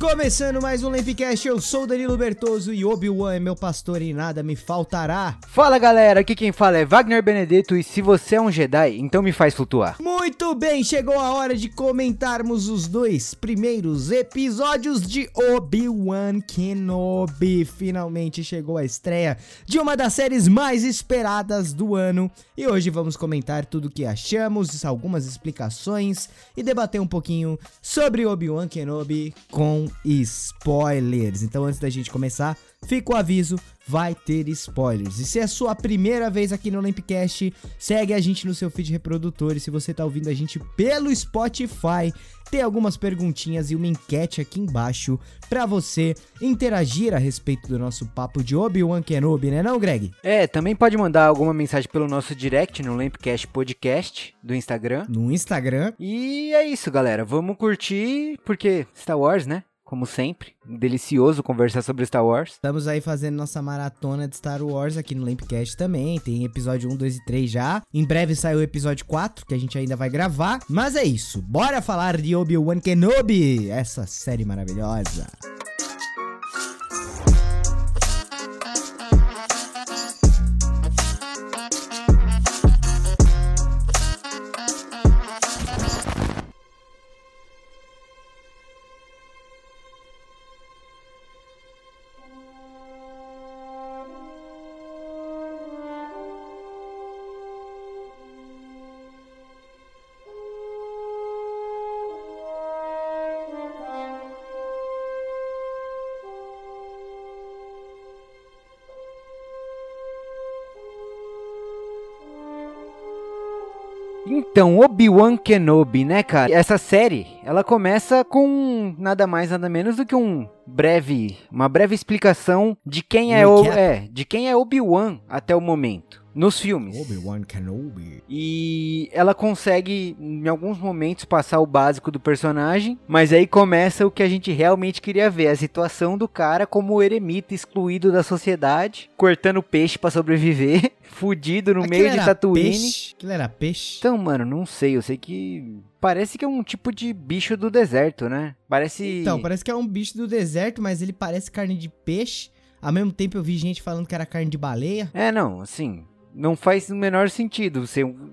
Começando mais um Lampcast, eu sou Danilo Bertoso e Obi-Wan é meu pastor e nada me faltará. Fala galera, aqui quem fala é Wagner Benedetto e se você é um Jedi, então me faz flutuar. Muito bem, chegou a hora de comentarmos os dois primeiros episódios de Obi-Wan Kenobi. Finalmente chegou a estreia de uma das séries mais esperadas do ano e hoje vamos comentar tudo o que achamos, algumas explicações e debater um pouquinho sobre Obi-Wan Kenobi com spoilers. Então antes da gente começar, fica o aviso, vai ter spoilers. E se é sua primeira vez aqui no Lampcast, segue a gente no seu feed reprodutor. E se você tá ouvindo a gente pelo Spotify, tem algumas perguntinhas e uma enquete aqui embaixo para você interagir a respeito do nosso papo de Obi-Wan Kenobi, né não, Greg? É, também pode mandar alguma mensagem pelo nosso direct no Lampcast Podcast do Instagram. No Instagram. E é isso, galera. Vamos curtir, porque Star Wars, né? Como sempre. Delicioso conversar sobre Star Wars. Estamos aí fazendo nossa maratona de Star Wars aqui no Lampcast também. Tem episódio 1, 2 e 3 já. Em breve sai o episódio 4, que a gente ainda vai gravar. Mas é isso. Bora falar de Obi-Wan Kenobi, essa série maravilhosa. Então, Obi-Wan Kenobi, né, cara? Essa série, ela começa com nada mais nada menos do que um breve, uma breve explicação de quem é o, é, de quem é Obi-Wan até o momento nos filmes. Obi-Wan Kenobi. E ela consegue, em alguns momentos, passar o básico do personagem, mas aí começa o que a gente realmente queria ver: a situação do cara como eremita excluído da sociedade, cortando peixe para sobreviver, fudido no Aquilo meio de Tatooine. Aquilo era peixe? Então, mano, não sei, eu sei que. Parece que é um tipo de bicho do deserto, né? Parece. Então, parece que é um bicho do deserto, mas ele parece carne de peixe. Ao mesmo tempo eu vi gente falando que era carne de baleia. É, não, assim, não faz o menor sentido,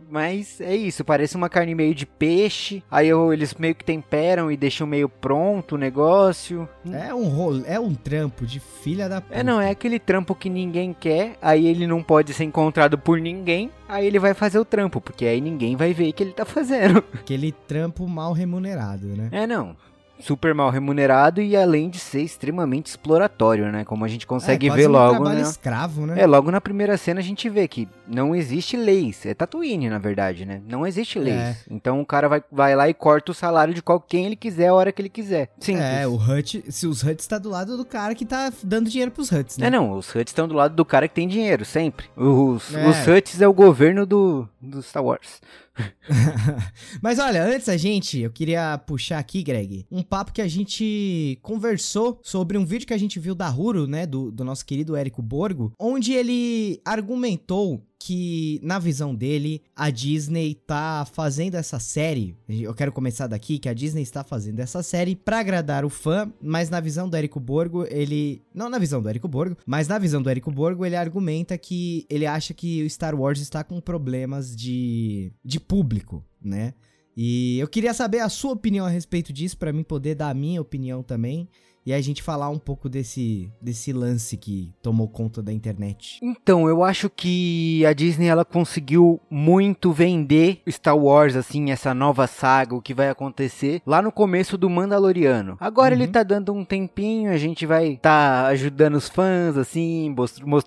mas é isso, parece uma carne meio de peixe, aí eles meio que temperam e deixam meio pronto o negócio. É um rolo, é um trampo de filha da puta. É, não, é aquele trampo que ninguém quer, aí ele não pode ser encontrado por ninguém, aí ele vai fazer o trampo, porque aí ninguém vai ver que ele tá fazendo. Aquele trampo mal remunerado, né? É, não super mal remunerado e além de ser extremamente exploratório, né? Como a gente consegue é, ver um logo, trabalho né? escravo, né? É, logo na primeira cena a gente vê que não existe leis. É Tatooine, na verdade, né? Não existe leis. É. Então o cara vai, vai lá e corta o salário de quem ele quiser a hora que ele quiser. Simples. É, o Hut, se os Huts tá do lado do cara que tá dando dinheiro pros Huts, né? É, não, os Huts estão do lado do cara que tem dinheiro, sempre. Os, é. os Huts é o governo do, do Star Wars. Mas olha, antes a gente, eu queria puxar aqui, Greg, um papo que a gente conversou sobre um vídeo que a gente viu da Huro, né, do, do nosso querido Érico Borgo, onde ele argumentou que, na visão dele, a Disney tá fazendo essa série. Eu quero começar daqui que a Disney está fazendo essa série para agradar o fã, mas na visão do Érico Borgo, ele. Não na visão do Érico Borgo, mas na visão do Érico Borgo, ele argumenta que ele acha que o Star Wars está com problemas de, de público, né? E eu queria saber a sua opinião a respeito disso, para mim poder dar a minha opinião também e a gente falar um pouco desse, desse lance que tomou conta da internet. Então, eu acho que a Disney ela conseguiu muito vender Star Wars, assim, essa nova saga, o que vai acontecer lá no começo do Mandaloriano. Agora uhum. ele tá dando um tempinho, a gente vai tá ajudando os fãs, assim,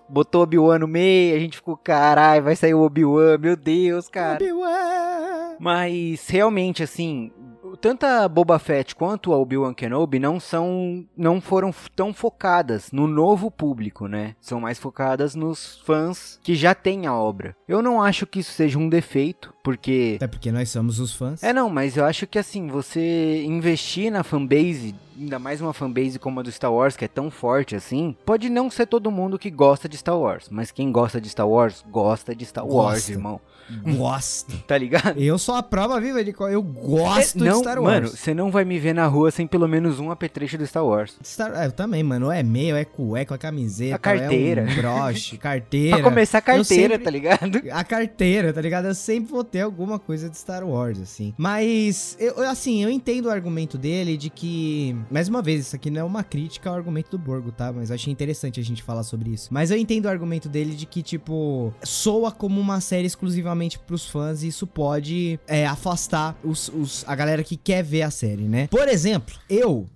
botou Obi-Wan no meio, a gente ficou, carai, vai sair o Obi-Wan, meu Deus, cara. Obi-Wan! Mas realmente, assim, tanto a Boba Fett quanto a Obi-Wan Kenobi não são não foram tão focadas no novo público, né? São mais focadas nos fãs que já têm a obra. Eu não acho que isso seja um defeito, porque Até porque nós somos os fãs. É não, mas eu acho que assim, você investir na fanbase ainda mais uma fanbase como a do Star Wars, que é tão forte assim, pode não ser todo mundo que gosta de Star Wars, mas quem gosta de Star Wars, gosta de Star Wars, Gosta. irmão. Gosto. Tá ligado? Eu sou a prova viva de qual eu gosto não, de Star Wars. Mano, você não vai me ver na rua sem pelo menos um apetrecho do Star Wars. Star... é, eu também, mano. É meio, é cueca, é camiseta, A carteira. é um broche, carteira. Pra começar a carteira, sempre- tá ligado? A carteira, tá ligado? Eu sempre vou ter alguma coisa de Star Wars, assim. Mas, eu, eu, assim, eu entendo o argumento dele de que. Mais uma vez, isso aqui não é uma crítica ao argumento do Borgo, tá? Mas eu achei interessante a gente falar sobre isso. Mas eu entendo o argumento dele de que, tipo, soa como uma série exclusivamente pros fãs e isso pode é, afastar os, os, a galera que quer ver a série, né? Por exemplo, eu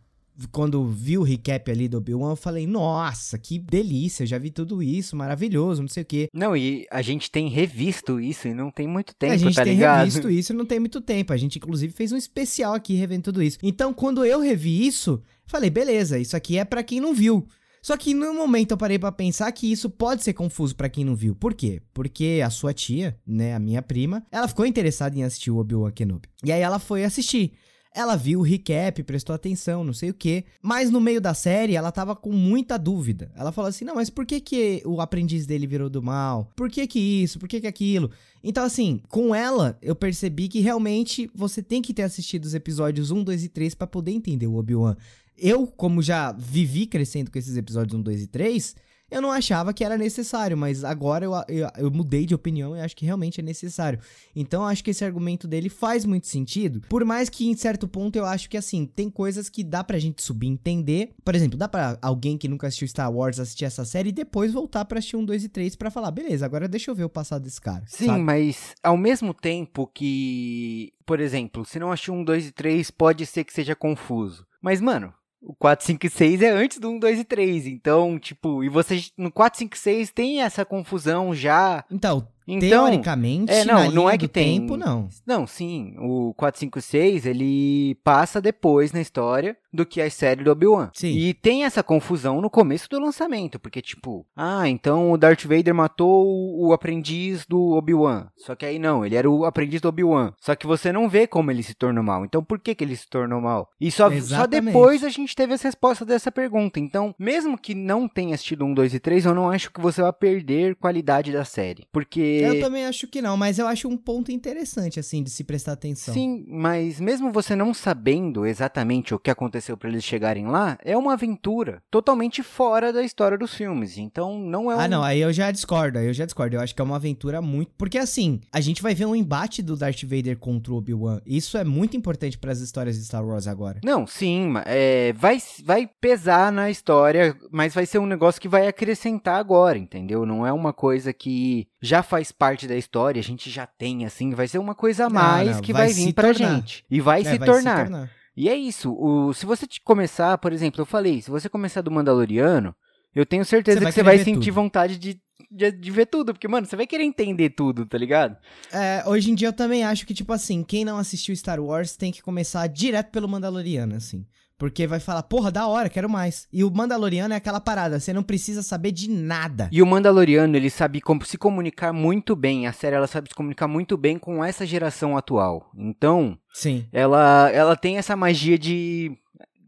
quando vi o recap ali do Obi-Wan, eu falei, nossa, que delícia, eu já vi tudo isso, maravilhoso, não sei o quê. Não, e a gente tem revisto isso e não tem muito tempo, a gente tá tem ligado? revisto isso e não tem muito tempo. A gente, inclusive, fez um especial aqui revendo tudo isso. Então, quando eu revi isso, falei, beleza, isso aqui é pra quem não viu. Só que no momento eu parei pra pensar que isso pode ser confuso pra quem não viu. Por quê? Porque a sua tia, né, a minha prima, ela ficou interessada em assistir o Obi-Wan Kenobi. E aí ela foi assistir. Ela viu o recap, prestou atenção, não sei o quê. Mas no meio da série, ela tava com muita dúvida. Ela falou assim: não, mas por que, que o aprendiz dele virou do mal? Por que que isso? Por que que aquilo? Então, assim, com ela, eu percebi que realmente você tem que ter assistido os episódios 1, 2 e 3 pra poder entender o Obi-Wan. Eu, como já vivi crescendo com esses episódios 1, 2 e 3, eu não achava que era necessário, mas agora eu, eu, eu mudei de opinião e acho que realmente é necessário. Então eu acho que esse argumento dele faz muito sentido. Por mais que em certo ponto eu acho que assim, tem coisas que dá pra gente subentender. Por exemplo, dá pra alguém que nunca assistiu Star Wars assistir essa série e depois voltar pra assistir um, dois e três pra falar, beleza, agora deixa eu ver o passado desse cara. Sim, sabe? mas ao mesmo tempo que, por exemplo, se não achou um 2 e 3, pode ser que seja confuso. Mas, mano, o 4, 5 e 6 é antes do 1, 2 e 3. Então, tipo, e você no 4, 5 e 6 tem essa confusão já. Então, Então, teoricamente, é, não, não é que tem- tempo, não. Não, sim, o 456 ele passa depois na história do que a série do Obi-Wan. Sim. E tem essa confusão no começo do lançamento, porque tipo, ah, então o Darth Vader matou o aprendiz do Obi-Wan. Só que aí não, ele era o aprendiz do Obi-Wan. Só que você não vê como ele se tornou mal. Então por que que ele se tornou mal? E só, só depois a gente teve essa resposta dessa pergunta. Então, mesmo que não tenha assistido um, dois e três, eu não acho que você vai perder qualidade da série. Porque Eu também acho que não, mas eu acho um ponto interessante, assim, de se prestar atenção. Sim, mas mesmo você não sabendo exatamente o que aconteceu pra eles chegarem lá, é uma aventura totalmente fora da história dos filmes. Então não é um. Ah, não, aí eu já discordo, aí eu já discordo. Eu acho que é uma aventura muito. Porque assim, a gente vai ver um embate do Darth Vader contra o Obi-Wan. Isso é muito importante para as histórias de Star Wars agora. Não, sim, é, vai, vai pesar na história, mas vai ser um negócio que vai acrescentar agora, entendeu? Não é uma coisa que já faz parte da história, a gente já tem, assim, vai ser uma coisa a Não, mais não, que vai vai, se vir pra tornar. gente. E vai, É, se, tornar. tornar. E é isso. O, se você começar, por exemplo, eu falei, se você começar do Mandaloriano, eu tenho certeza Você que você vai sentir tudo. vontade de, de, de ver tudo. Porque, mano, você vai querer entender tudo, tá ligado? É, hoje em dia eu também acho que, tipo assim, quem não assistiu Star Wars tem que começar direto pelo Mandaloriano, assim. Porque vai falar, porra, da hora, quero mais. E o Mandaloriano é aquela parada, você não precisa saber de nada. E o Mandaloriano, ele sabe como se comunicar muito bem. A série, ela sabe se comunicar muito bem com essa geração atual. Então, Sim. ela, ela tem essa magia de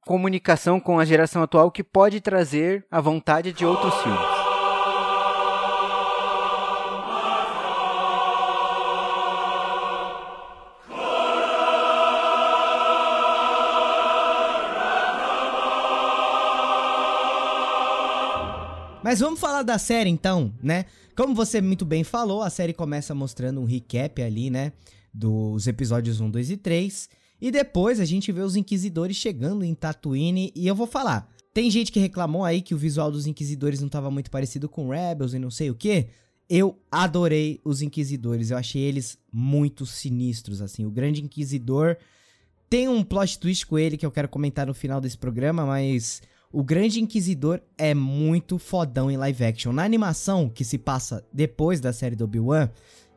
comunicação com a geração atual que pode trazer a vontade de outros filmes. Mas vamos falar da série então, né? Como você muito bem falou, a série começa mostrando um recap ali, né? Dos episódios 1, 2 e 3. E depois a gente vê os Inquisidores chegando em Tatooine. E eu vou falar: tem gente que reclamou aí que o visual dos Inquisidores não tava muito parecido com Rebels e não sei o que. Eu adorei os Inquisidores, eu achei eles muito sinistros, assim. O Grande Inquisidor tem um plot twist com ele que eu quero comentar no final desse programa, mas o Grande Inquisidor é muito fodão em live action. Na animação, que se passa depois da série do Obi-Wan,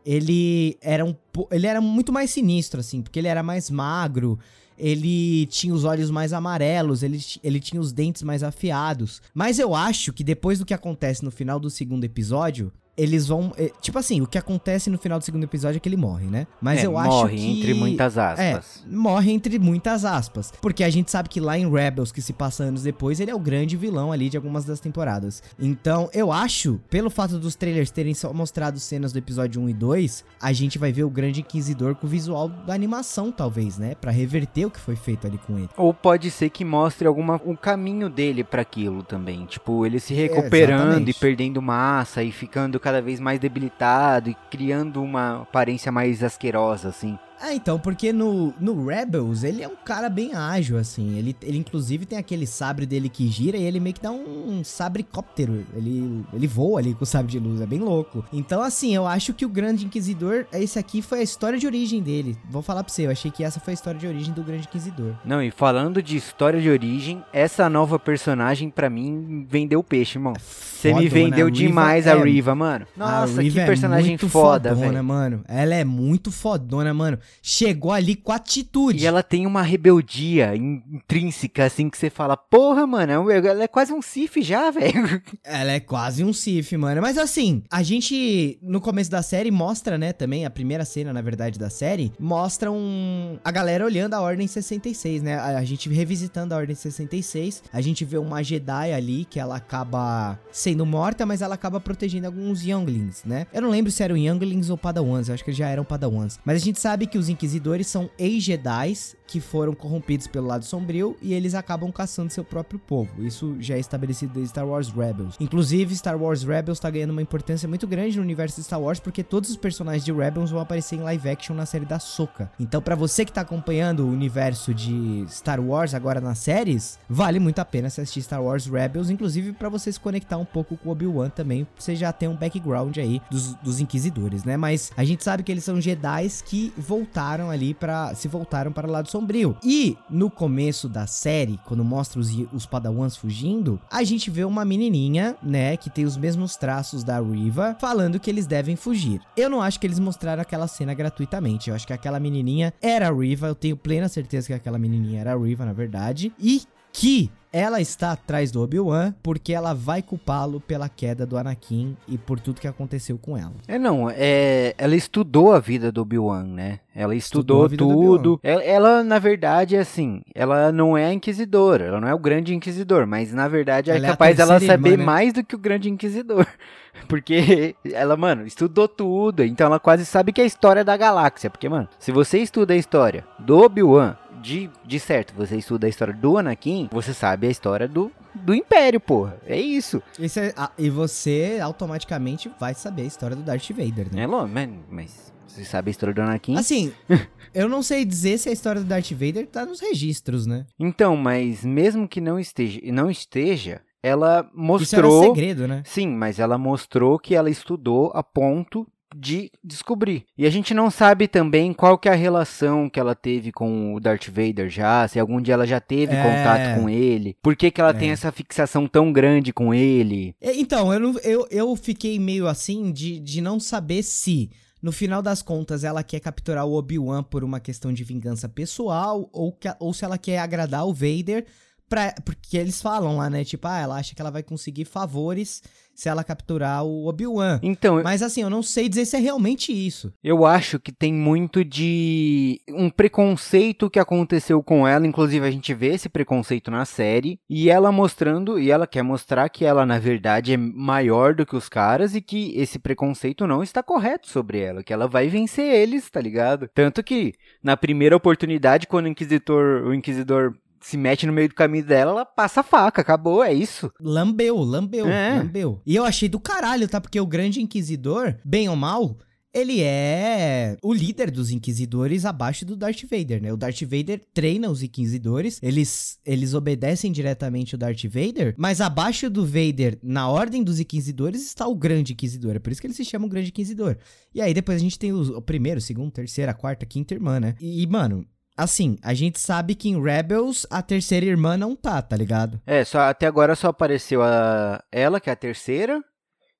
ele era um ele era muito mais sinistro assim, porque ele era mais magro, ele tinha os olhos mais amarelos, ele, ele tinha os dentes mais afiados. Mas eu acho que depois do que acontece no final do segundo episódio, eles vão. é, tipo assim, o que acontece no final do segundo episódio é que ele morre, né? Mas É, eu acho morre, que. entre muitas aspas. É, morre entre muitas aspas. Porque a gente sabe que lá em Rebels, que se passa anos depois, ele é o grande vilão ali de algumas das temporadas. Então, eu acho, pelo fato dos trailers terem só mostrado cenas do episódio 1 e 2, a gente vai ver o grande inquisidor com o visual da animação, talvez, né? Pra reverter o que foi feito ali com ele. Ou pode ser que mostre alguma um caminho dele pra aquilo também, tipo ele se recuperando e exatamente. perdendo massa e ficando cada vez mais debilitado e criando uma aparência mais asquerosa assim. Ah, então, porque no, no Rebels ele é um cara bem ágil, assim. Ele, ele inclusive tem aquele sabre dele que gira e ele meio que dá um, sabrecóptero. Ele, ele voa ali com o sabre de luz, é bem louco. Então, assim, eu acho que o Grande Inquisidor, esse aqui foi a história de origem dele. Vou falar pra você, eu achei que essa foi a história de origem do Grande Inquisidor. Não, e falando de história de origem, essa nova personagem pra mim vendeu peixe, irmão. Você me vendeu a Riva demais é- a Riva, mano. A Nossa, Riva que é personagem muito foda, fodona, velho. mano. Ela é muito fodona, mano. Chegou ali com atitude. E ela tem uma rebeldia in- intrínseca, assim, que você fala, porra, mano, é ela é quase um Sif já, velho. Ela é quase um Sif, mano. Mas assim, a gente, no começo da série, mostra, né, também, a primeira cena, na verdade, da série, mostra um, a galera olhando a Ordem 66, né? A, a gente revisitando a Ordem 66. A gente vê uma Jedi ali, que ela acaba sendo morta, mas ela acaba protegendo alguns Younglings, né? Eu não lembro se eram Younglings ou Padawans, eu acho que eles já eram Padawans. Mas a gente sabe que os Inquisidores são ex-Jedis que foram corrompidos pelo lado sombrio e eles acabam caçando seu próprio povo. Isso já é estabelecido desde Star Wars Rebels. Inclusive, Star Wars Rebels tá ganhando uma importância muito grande no universo de Star Wars porque todos os personagens de Rebels vão aparecer em live action na série da Soca. Então, pra você que tá acompanhando o universo de Star Wars agora nas séries, vale muito a pena assistir Star Wars Rebels, inclusive pra você se conectar um pouco com Obi-Wan também, você já ter um background aí dos, dos inquisidores, né? Mas a gente sabe que eles são Jedi's que voltaram ali para se voltaram para o lado sombrio. E no começo da série, quando mostra os, os Padawans fugindo, a gente vê uma menininha, né, que tem os mesmos traços da Riva, falando que eles devem fugir. Eu não acho que eles mostraram aquela cena gratuitamente. Eu acho que aquela menininha era a Riva. Eu tenho plena certeza que aquela menininha era a Riva, na verdade. E que ela está atrás do Obi-Wan porque ela vai culpá-lo pela queda do Anakin e por tudo que aconteceu com ela. É, não, é, ela estudou a vida do Obi-Wan, né? Ela Estudou estudou, tudo. Ela, ela, na verdade, é assim, ela não é a inquisidora, ela não é o grande inquisidor, mas na verdade é Ela é capaz dela terceira saber irmã, né? mais do que o grande inquisidor. Porque ela, mano, estudou tudo, então ela quase sabe que é a história da galáxia. Porque, mano, se você estuda a história do Obi-Wan, de, de certo, você estuda a história do Anakin, você sabe a história do, do Império, porra. É isso. Isso é- ah, e você automaticamente vai saber a história do Darth Vader, né? É lógico, mas, mas você sabe a história do Anakin? Assim, eu não sei dizer se a história do Darth Vader tá nos registros, né? Então, mas mesmo que não esteja, não esteja, ela Isso era mostrou. segredo, né? Sim, mas ela mostrou que ela estudou a ponto de descobrir. E a gente não sabe também qual que é a relação que ela teve com o Darth Vader já, se algum dia ela já teve É. contato com ele, por que, que ela tem É. essa fixação tão grande com ele. É, Então, eu, não- eu, eu fiquei meio assim de, de não saber se, no final das contas, ela quer capturar o Obi-Wan por uma questão de vingança pessoal ou, que- ou se ela quer agradar o Vader. Pra, porque eles falam lá, né? Tipo, ah, ela acha que ela vai conseguir favores se ela capturar o Obi-Wan. Então, Mas assim, eu não sei dizer se é realmente isso. Eu acho que tem muito de um preconceito que aconteceu com ela, inclusive a gente vê esse preconceito na série, e ela mostrando, e ela quer mostrar que ela na verdade é maior do que os caras e que esse preconceito não está correto sobre ela, que ela vai vencer eles, tá ligado? Tanto que na primeira oportunidade quando o inquisitor, o inquisidor se mete no meio do caminho dela, ela passa a faca, acabou, é isso. Lambeu, lambeu, É. lambeu. E eu achei do caralho, tá? Porque o grande inquisidor, bem ou mal, ele é o líder dos inquisidores abaixo do Darth Vader, né? O Darth Vader treina os inquisidores, eles, eles obedecem diretamente o Darth Vader, mas abaixo do Vader, na ordem dos inquisidores, está o grande inquisidor. É por isso que ele se chama o grande inquisidor. E aí depois a gente tem o, o primeiro, segundo, terceira, quarta, quinta irmã, né? E, mano... Assim, a gente sabe que em Rebels a terceira irmã não tá, tá ligado? É, só até agora só apareceu a ela, que é a terceira,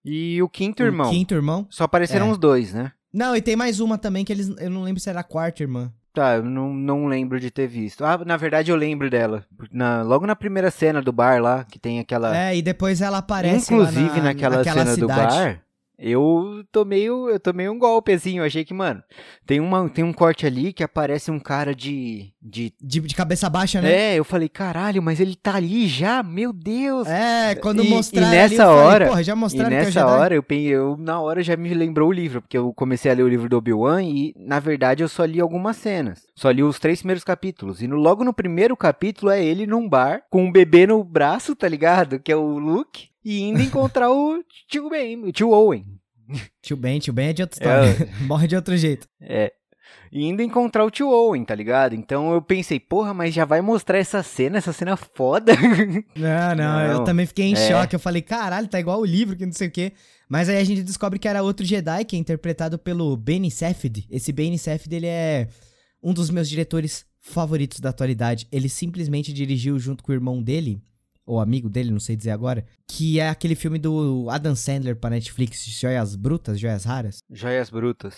e o quinto irmão. O quinto irmão. Só apareceram É. os dois, né? Não, e tem mais uma também que eles. Eu não lembro se era a quarta irmã. Tá, eu não, não lembro de ter visto. Ah, na verdade eu lembro dela. Na- logo na primeira cena do bar lá, que tem aquela. É, e depois ela aparece. Inclusive na, naquela naquela cena do cidade. bar, Eu tomei, eu tomei um golpe, eu achei que, mano, tem, uma, tem um corte ali que aparece um cara de, de... De, de cabeça baixa, né? É, eu falei, caralho, mas ele tá ali já, meu Deus! É, quando E- mostraram e nessa ali, eu falei, hora- porra, já E mostraram que é nessa hora, eu, eu, na hora, já me lembrou o livro, porque eu comecei a ler o livro do Obi-Wan e, na verdade, eu só li algumas cenas. Só li os três primeiros capítulos. E no- logo no primeiro capítulo é ele num bar, com um bebê no braço, tá ligado? Que é o Luke, e indo encontrar o tio Ben, o tio Owen. Tio Ben, tio Ben é de outra história. Morre de outro jeito. É. E indo encontrar o tio Owen, tá ligado? Então eu pensei, porra, mas já vai mostrar essa cena, essa cena foda. Não, não, eu Não, também fiquei em é. choque. Eu falei, caralho, tá igual o livro, que não sei o quê. Mas aí a gente descobre que era outro Jedi, que é interpretado pelo Benny Safdie. Esse Benny Safdie, ele é um dos meus diretores favoritos da atualidade. Ele simplesmente dirigiu junto com o irmão dele, ou amigo dele, não sei dizer agora, que é aquele filme do Adam Sandler pra Netflix, Joias Brutas, Joias Raras. Joias Brutas.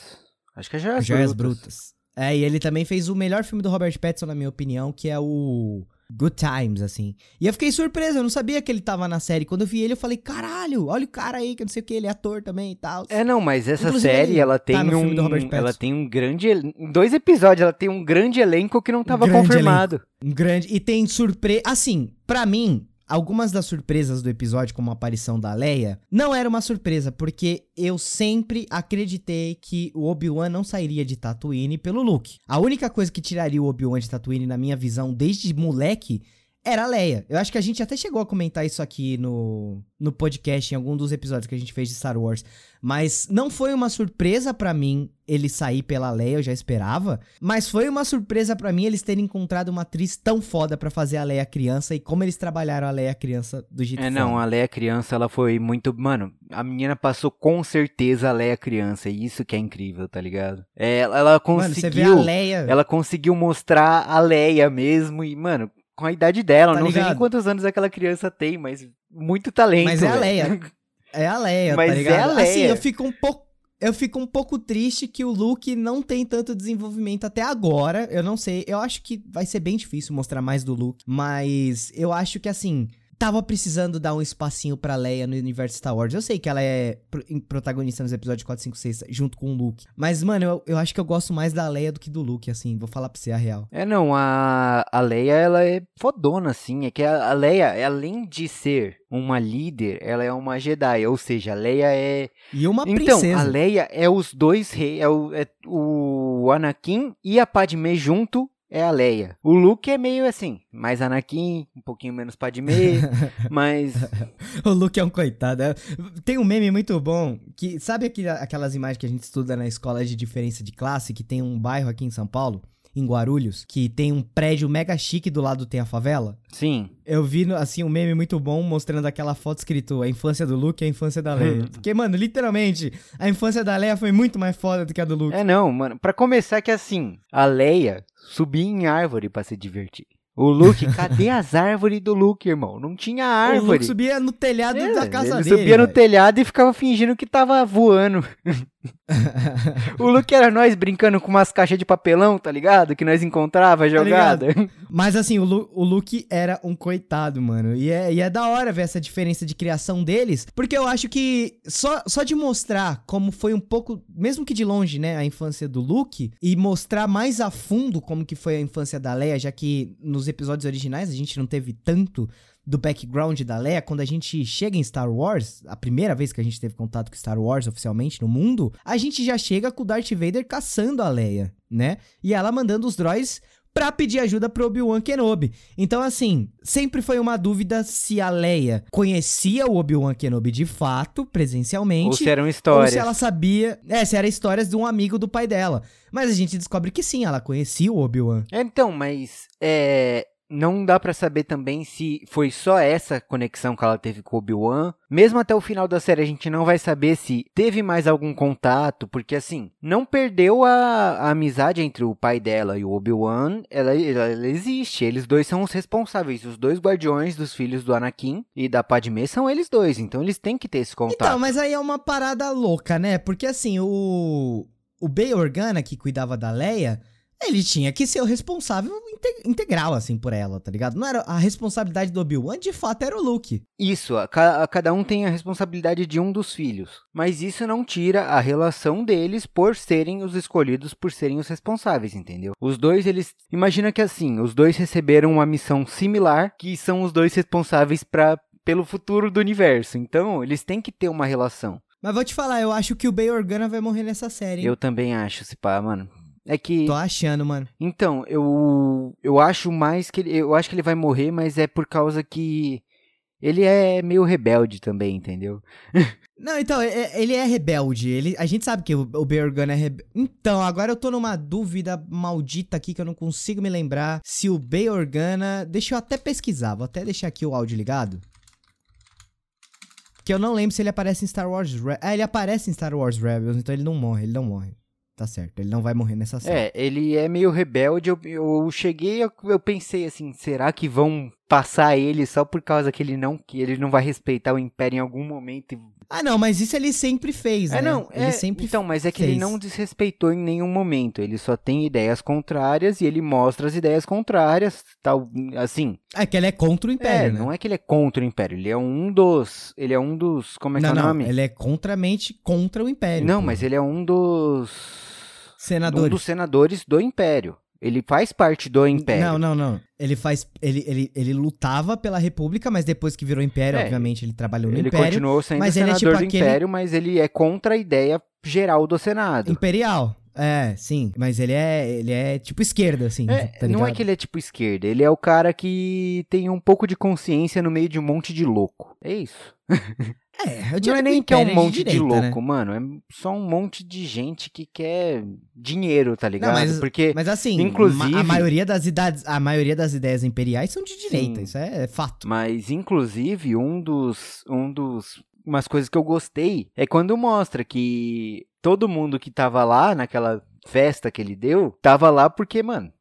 Acho que é Joias, Joias Brutas. Brutas. É, e ele também fez o melhor filme do Robert Pattinson, na minha opinião, que é o Good Times, assim. E eu fiquei surpreso, eu não sabia que ele tava na série. Quando eu vi ele, eu falei, caralho, olha o cara aí, que eu não sei o que, ele é ator também e tal. É, não, mas essa Inclusive, série, ela tem tá filme do um. Ela tem um grande. Em dois episódios, ela tem um grande elenco que não tava Grande confirmado. Um grande. E tem surpresa. Assim, pra mim, algumas das surpresas do episódio, como a aparição da Leia, não era uma surpresa, porque eu sempre acreditei que o Obi-Wan não sairia de Tatooine pelo Luke. A única coisa que tiraria o Obi-Wan de Tatooine, na minha visão, desde moleque. Era a Leia. Eu acho que a gente até chegou a comentar isso aqui no, no podcast, em algum dos episódios que a gente fez de Star Wars. Mas não foi uma surpresa pra mim ele sair pela Leia, eu já esperava. Mas foi uma surpresa pra mim eles terem encontrado uma atriz tão foda pra fazer a Leia criança e como eles trabalharam a Leia criança do jeito É, não, a Leia criança, ela foi muito. Mano, a menina passou com certeza a Leia criança. E isso que é incrível, tá ligado? É, ela, ela conseguiu. Mano, você vê a Leia. Ela conseguiu mostrar a Leia mesmo. E, mano, com a idade dela, Tá não sei nem ligado? quantos anos aquela criança tem, mas muito talento. Mas é a. Leia. É a Leia, Mas tá é ligado? a Leia. Assim, eu fico um pouco. Eu fico um pouco triste que o Luke não tem tanto desenvolvimento até agora. Eu não sei. Eu acho que vai ser bem difícil mostrar mais do Luke. Mas eu acho que assim. Tava precisando dar um espacinho pra Leia no universo Star Wars. Eu sei que ela é protagonista nos episódios 4, 5, 6, junto com o Luke. Mas, mano, eu, eu acho que eu gosto mais da Leia do que do Luke, assim. Vou falar pra você a real. É, não, a, a Leia, ela é fodona, assim. É que a, a Leia, além de ser uma líder, ela é uma Jedi. Ou seja, a Leia é. E uma então, princesa. a Leia é os dois reis. É o, é o Anakin e a Padmé junto. É a Leia. O Luke é meio assim, mais Anakin, um pouquinho menos Padmé, mas O Luke é um coitado. é. Tem um meme muito bom que. Sabe aquelas imagens que a gente estuda na escola de diferença de classe? Que tem um bairro aqui em São Paulo, em Guarulhos, que tem um prédio mega chique do lado tem a favela? sim. Eu vi, assim, um meme muito bom mostrando aquela foto escrito a infância do Luke e a infância da Leia. Porque, mano, literalmente, a infância da Leia foi muito mais foda do que a do Luke. É não, mano. Pra começar que assim, a Leia subia em árvore pra se divertir. O Luke, cadê as árvores do Luke, irmão? Não tinha o árvore. Luke subia no telhado É, da casa ele dele. subia no velho. telhado e ficava fingindo que tava voando. o Luke era nós brincando com umas caixas de papelão, tá ligado? Que nós encontrava jogada. Mas assim, o, Lu- o Luke era um coitado, mano. E é, e é da hora ver essa diferença de criação deles. Porque eu acho que só, só de mostrar como foi um pouco, mesmo que de longe, né, a infância do Luke, e mostrar mais a fundo como que foi a infância da Leia, já que nos episódios originais a gente não teve tanto do background da Leia, quando a gente chega em Star Wars, a primeira vez que a gente teve contato com Star Wars oficialmente no mundo, a gente já chega com o Darth Vader caçando a Leia, né? E ela mandando os droids pra pedir ajuda pro Obi-Wan Kenobi. Então, assim, sempre foi uma dúvida se a Leia conhecia o Obi-Wan Kenobi de fato, presencialmente, Ou se eram ou histórias. se ela sabia, é, se era histórias de um amigo do pai dela. Mas a gente descobre que sim, ela conhecia o Obi-Wan. Então, mas é, não dá pra saber também se foi só essa conexão que ela teve com Obi-Wan. Mesmo até o final da série a gente não vai saber se teve mais algum contato, porque assim, não perdeu a, a amizade entre o pai dela e o Obi-Wan, ela, ela, ela existe. Eles dois são os responsáveis, os dois guardiões dos filhos do Anakin e da Padmé são eles dois, então eles têm que ter esse contato. Então, mas aí é uma parada louca, né? Porque assim, o. O Bay Organa, que cuidava da Leia, Ele tinha que ser o responsável integral, assim, por ela, tá ligado? Não era a responsabilidade do Obi-Wan, de fato era o Luke. Isso, a, a, cada um tem a responsabilidade de um dos filhos. Mas isso não tira a relação deles por serem os escolhidos, por serem os responsáveis, entendeu? Os dois, eles. Imagina que assim, os dois receberam uma missão similar, que são os dois responsáveis para pelo futuro do universo. Então, eles têm que ter uma relação. Mas vou te falar, eu acho que o Bay Organa vai morrer nessa série. Hein? Eu também acho, se pá, mano. É que. Tô achando, mano. Então, eu. Eu acho mais que ele. Eu acho que ele vai morrer, mas é por causa que. Ele é meio rebelde também, entendeu? Não, então, é, é, ele é rebelde. Ele, a gente sabe que o, o é rebelde. Então, agora eu tô numa dúvida maldita aqui que eu não consigo me lembrar se o Bay Organa. Deixa eu até pesquisar, vou até deixar aqui o áudio ligado. Que eu não lembro se ele aparece em Star Wars. Re ah, ele aparece em Star Wars Rebels, então ele não morre, ele não morre. Tá certo, ele não vai morrer nessa série. É, ele é meio rebelde. Eu, eu cheguei, eu, eu pensei assim, será que vão passar ele só por causa que ele não que ele não vai respeitar o Império em algum momento? Ah, não, mas isso ele sempre fez, é, né? não, ele é, sempre Então, mas é que fez. ele não desrespeitou em nenhum momento. Ele só tem ideias contrárias e ele mostra as ideias contrárias, tal, assim. É que ele é contra o Império, é, né? não é que ele é contra o Império, ele é um dos, ele é um dos, como é que não, é o não, nome? ele é contramente contra o Império. Não, pô. mas ele é um dos senadores. um dos senadores do Império. Ele faz parte do Império. Não, não, não. Ele faz. Ele, ele, ele lutava pela República, mas depois que virou Império, É, obviamente, ele trabalhou no Ele Império. continuou sendo mas ele é senador tipo do aquele- Império, mas ele é contra a ideia geral do Senado. Imperial. É, sim. Mas ele é. Ele é tipo esquerda, assim. É, tá não é que ele é tipo esquerda, ele é o cara que tem um pouco de consciência no meio de um monte de louco. É isso. É, eu Não é nem que é um Império monte de, direita, né? louco, mano. É só um monte de gente que quer dinheiro, tá ligado? mas- Porque Mas assim, Inclusive- a maioria das idades, a maioria das ideias imperiais são de direita, Sim. isso é fato. Mas, inclusive, um dos. Um dos. Umas coisas que eu gostei é quando mostra que todo mundo que tava lá naquela festa que ele deu, tava lá porque, mano.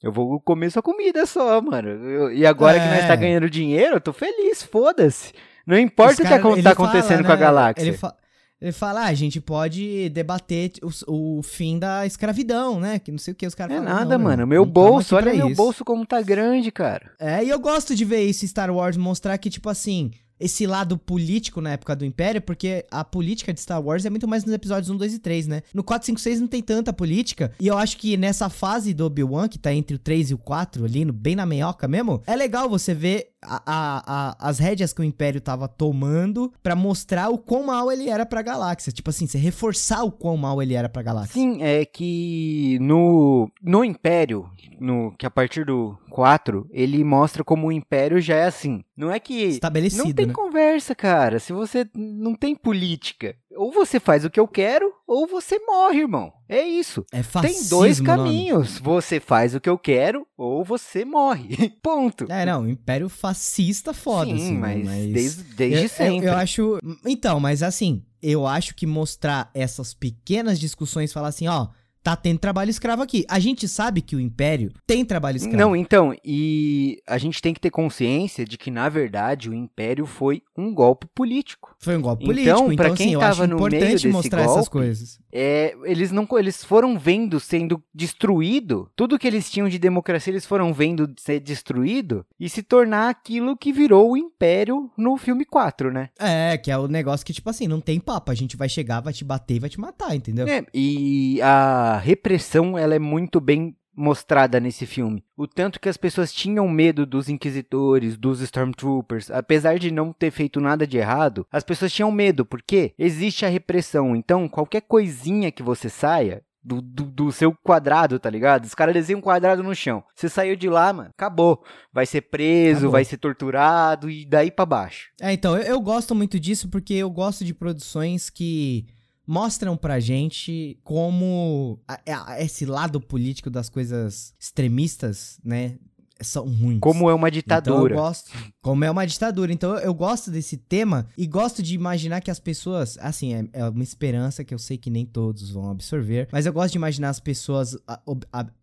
Eu vou comer sua comida só, mano. Eu- e agora que nós É. tá ganhando dinheiro, eu tô feliz, foda-se. Não importa Os o que cara- tá fala, acontecendo né, com a galáxia. Ele, fa- ele fala, ah, a gente pode debater o, o fim da escravidão, né? Que não sei o que os caras É falam. nada, não, mano. meu, não bolso, olha pra meu isso. bolso como tá grande, cara. É, e eu gosto de ver isso em Star Wars mostrar que, tipo assim, esse lado político na época do Império, porque a política de Star Wars é muito mais nos episódios 1, 2 e 3, né? No 4, 5, 6 não tem tanta política. E eu acho que nessa fase do Obi-Wan, que tá entre o 3 e o 4, ali, no, bem na meioca mesmo, é legal você ver a- a- as rédeas que o Império tava tomando pra mostrar o quão mal ele era pra galáxia. Tipo assim, você reforçar o quão mal ele era pra galáxia. Sim, é que no, no Império, no, que a partir do 4, ele mostra como o Império já é assim. Não é que. Estabelecido, Não tem né? conversa, cara. Se você não tem política, ou você faz o que eu quero, ou você morre, irmão. É isso. É fascismo tem dois o nome. caminhos. Você faz o que eu quero, ou você morre. Ponto. É, não, Império fascista foda, Sim, assim, né? mas, desde, desde eu, eu- sempre. Eu, acho. Então, mas assim, eu acho que mostrar essas pequenas discussões, falar assim, ó, tá tendo trabalho escravo aqui. A gente sabe que o Império tem trabalho escravo. Não, então, e a gente tem que ter consciência de que, na verdade, o Império foi um golpe político. Foi um golpe Então, político, então, pra quem assim, eu tava acho no meio desse mostrar essas golpe, coisas. É, eles não eles foram vendo sendo destruído, tudo que eles tinham de democracia eles foram vendo ser destruído e se tornar aquilo que virou o Império no filme 4, né? É, que é o negócio que, tipo assim, não tem papo. A gente vai chegar, vai te bater e vai te matar, entendeu? É, e a repressão ela é muito bem mostrada nesse filme. O tanto que as pessoas tinham medo dos inquisitores, dos stormtroopers, apesar de não ter feito nada de errado, as pessoas tinham medo, porque existe a repressão. Então, qualquer coisinha que você saia do, do, do seu quadrado, tá ligado? Os caras desenham um quadrado no chão. Você saiu de lá, mano, acabou. Vai ser preso, Acabou. vai ser torturado e daí pra baixo. É, então, eu, eu gosto muito disso porque eu gosto de produções que mostram pra gente como a- a- esse lado político das coisas extremistas, né, são ruins. Como é uma Então ditadura. eu gosto. Como é uma ditadura. Então eu, gosto desse tema e gosto de imaginar que as pessoas. Assim, é, é uma esperança que eu sei que nem todos vão absorver. Mas eu gosto de imaginar as pessoas a-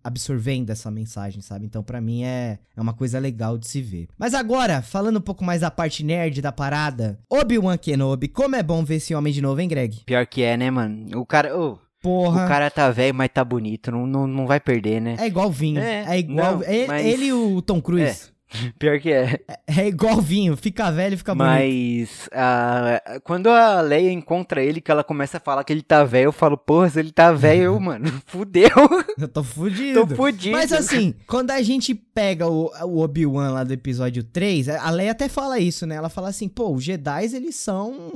absorvendo essa mensagem, sabe? Então pra mim é, é uma coisa legal de se ver. Mas agora, falando um pouco mais da parte nerd da parada. Obi-Wan Kenobi, como é bom ver esse homem de novo, hein, Greg? Pior que é, né, mano? O cara. ô, Porra. O cara tá velho, mas tá bonito. Não, não, não vai perder, né? É igual vinho. É, é igual. não, ele, mas- ele e o Tom Cruise. Pior que é. É, é igual vinho. Fica velho fica bonito. Mas ah, quando a Leia encontra ele, que ela começa a falar que ele tá velho, eu falo, porra, se ele tá velho, eu, mano, fudeu. Eu tô fudido. Tô fudido. Mas assim, quando a gente pega o, o Obi-Wan lá do episódio 3, a Leia até fala isso, né? Ela fala assim, pô, os Jedi, eles são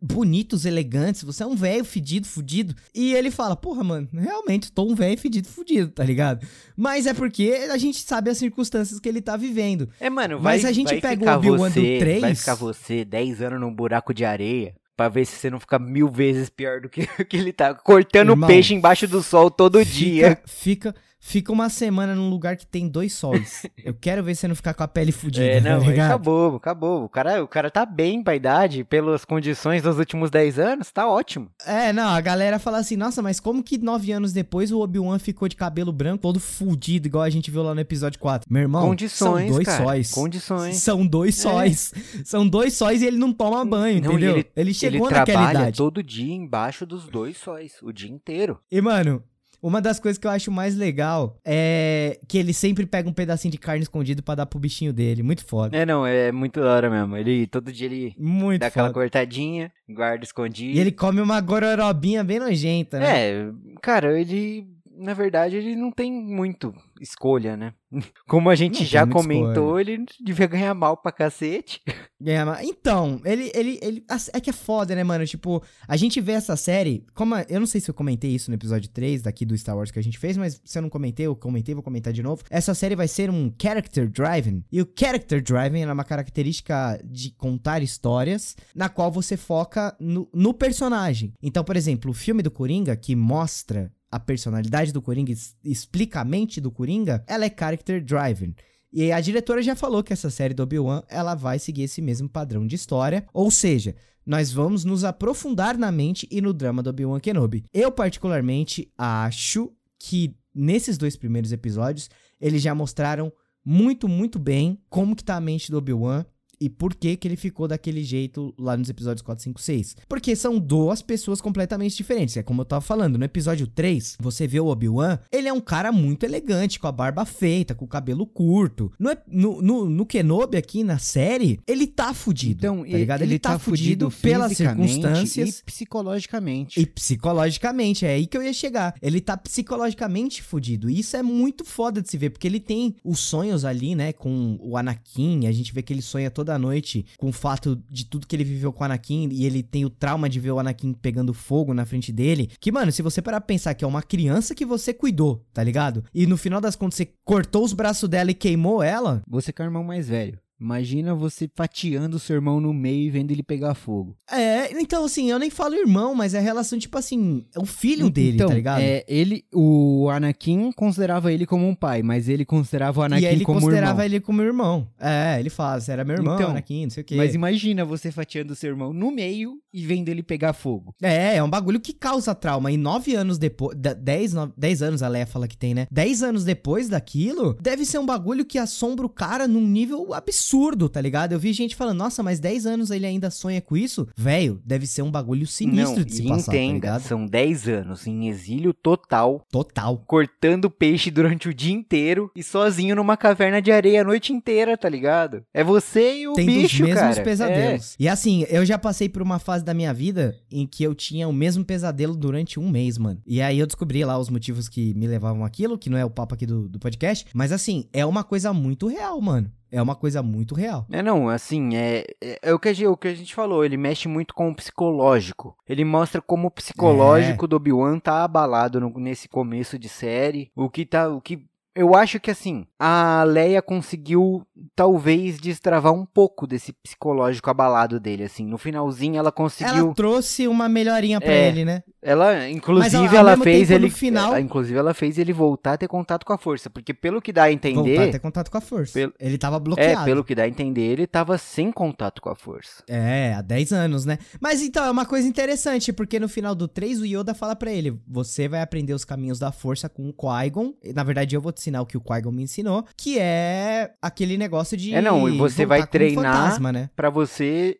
bonitos, elegantes, você é um velho fedido, fudido. E ele fala, porra, mano, realmente, tô um velho fedido, fudido, tá ligado? Mas é porque a gente sabe as circunstâncias que ele tá vivendo. É, mano, vai, Mas a gente pega o Obi-Wan do você, 3. Vai ficar você 10 anos num buraco de areia. Pra ver se você não fica mil vezes pior do que, que ele tá. Cortando Irmão, peixe embaixo do sol todo dia. Fica, fica, uma semana num lugar que tem dois sóis. Eu quero ver você não ficar com a pele fudida, É, não, tá acabou, acabou. O cara, o cara tá bem pra idade, pelas condições dos últimos 10 anos, tá ótimo. É, não, a galera fala assim, nossa, mas como que nove anos depois o Obi-Wan ficou de cabelo branco, todo fudido, igual a gente viu lá no episódio 4? Meu irmão, Condições, são dois cara. sóis. Condições. São dois É. sóis. São dois sóis e ele não toma banho, Não, entendeu? ele- Ele, chegou ele naquela trabalha idade. todo dia embaixo dos dois sóis, o dia inteiro. E, mano, uma das coisas que eu acho mais legal é que ele sempre pega um pedacinho de carne escondido pra dar pro bichinho dele. Muito foda. É, não, é muito da hora mesmo. Ele, todo dia ele Muito dá aquela foda. cortadinha, guarda escondido. E ele come uma gororobinha bem nojenta, né? É, cara, ele. Na verdade, ele não tem muito escolha, né? Como a gente Não já comentou, ele devia ganhar mal pra cacete. Ganhar ma- Então, ele, ele, ele. É que é foda, né, mano? Tipo, a gente vê essa série. Como a- eu não sei se eu comentei isso no episódio 3 daqui do Star Wars que a gente fez, mas se eu não comentei, eu comentei, vou comentar de novo. Essa série vai ser um character driving. E o character driving é uma característica de contar histórias na qual você foca no, no personagem. Então, por exemplo, o filme do Coringa, que mostra a personalidade do Coringa, explica a mente do Coringa, ela é character driving. E a diretora já falou que essa série do Obi-Wan, ela vai seguir esse mesmo padrão de história, ou seja, nós vamos nos aprofundar na mente e no drama do Obi-Wan Kenobi. Eu particularmente acho que nesses dois primeiros episódios, eles já mostraram muito, muito bem como que tá a mente do Obi-Wan e por que que ele ficou daquele jeito lá nos episódios 4, 5, 6. Porque são duas pessoas completamente diferentes. É como eu tava falando, no episódio 3, você vê o Obi-Wan, ele é um cara muito elegante, com a barba feita, com o cabelo curto. No, no, no, no Kenobi aqui na série, ele tá fudido, Então, tá ligado? Ele, tá, fudido, pelas circunstâncias e psicologicamente. e psicologicamente, é aí que eu ia chegar. Ele tá psicologicamente fudido. E isso é muito foda de se ver, porque ele tem os sonhos ali, né, com o Anakin. A gente vê que ele sonha toda noite com o fato de tudo que ele viveu com o Anakin. E ele tem o trauma de ver o Anakin pegando fogo na frente dele. Que, mano, se você parar pra pensar que é uma criança que você cuidou, tá ligado? E no final das contas você cortou os braços dela e queimou ela. Você que é o irmão mais velho. Imagina você fatiando o seu irmão no meio e vendo ele pegar fogo. É, então assim, eu nem falo irmão, mas é a relação, tipo assim, é o filho dele, então, tá ligado? É, ele, o Anakin considerava ele como um pai, mas ele considerava o Anakin e ele como considerava irmão. ele como irmão. É, ele fala, você era meu irmão, Então, Anakin, não sei o quê. Mas imagina você fatiando o seu irmão no meio e vendo ele pegar fogo. É, é um bagulho que causa trauma. E nove anos depois. Dez, no- dez anos a Leia fala que tem, né? Dez anos depois daquilo, deve ser um bagulho que assombra o cara num nível absurdo, tá ligado? Eu vi gente falando, nossa, mas dez anos ele ainda sonha com isso? Velho, deve ser um bagulho sinistro não, de se passar, tá entenda, ligado? são 10 anos em exílio total, Total. cortando peixe durante o dia inteiro e sozinho numa caverna de areia a noite inteira, tá ligado? É você e o Tem bicho, dos mesmos cara. É. pesadelos. E assim, eu já passei por uma fase da minha vida em que eu tinha o mesmo pesadelo durante um mês, mano. E aí eu descobri lá os motivos que me levavam àquilo, que não é o papo aqui do, do podcast. Mas assim, é uma coisa muito real, mano. É uma coisa muito real. É, não, assim, é, é, é o, que a gente, o que a gente falou, ele mexe muito com o psicológico. Ele mostra como o psicológico do Obi-Wan tá abalado no- nesse começo de série. O que tá, o que... Eu acho que, assim, a Leia conseguiu, talvez, destravar um pouco desse psicológico abalado dele, assim. No finalzinho, ela conseguiu... Ela trouxe uma melhorinha pra É. ele, né? Ela, inclusive, Mas, ao- ao ela fez tempo, ele... no final- é, inclusive, ela fez ele voltar a ter contato com a força. Porque, pelo que dá a Voltar a entender... ter contato com a força. Pelo- Ele tava bloqueado. É, pelo que dá a entender, ele tava sem contato com a força. É, há 10 anos, né? Mas então, é uma coisa interessante, porque no final do 3 o Yoda fala pra ele: você vai aprender os caminhos da força com o Qui-Gon. Na verdade, eu vou te ensinar o que o Qui-Gon me ensinou, que é aquele negócio de É, não, e você vai treinar fantasma, né? Pra você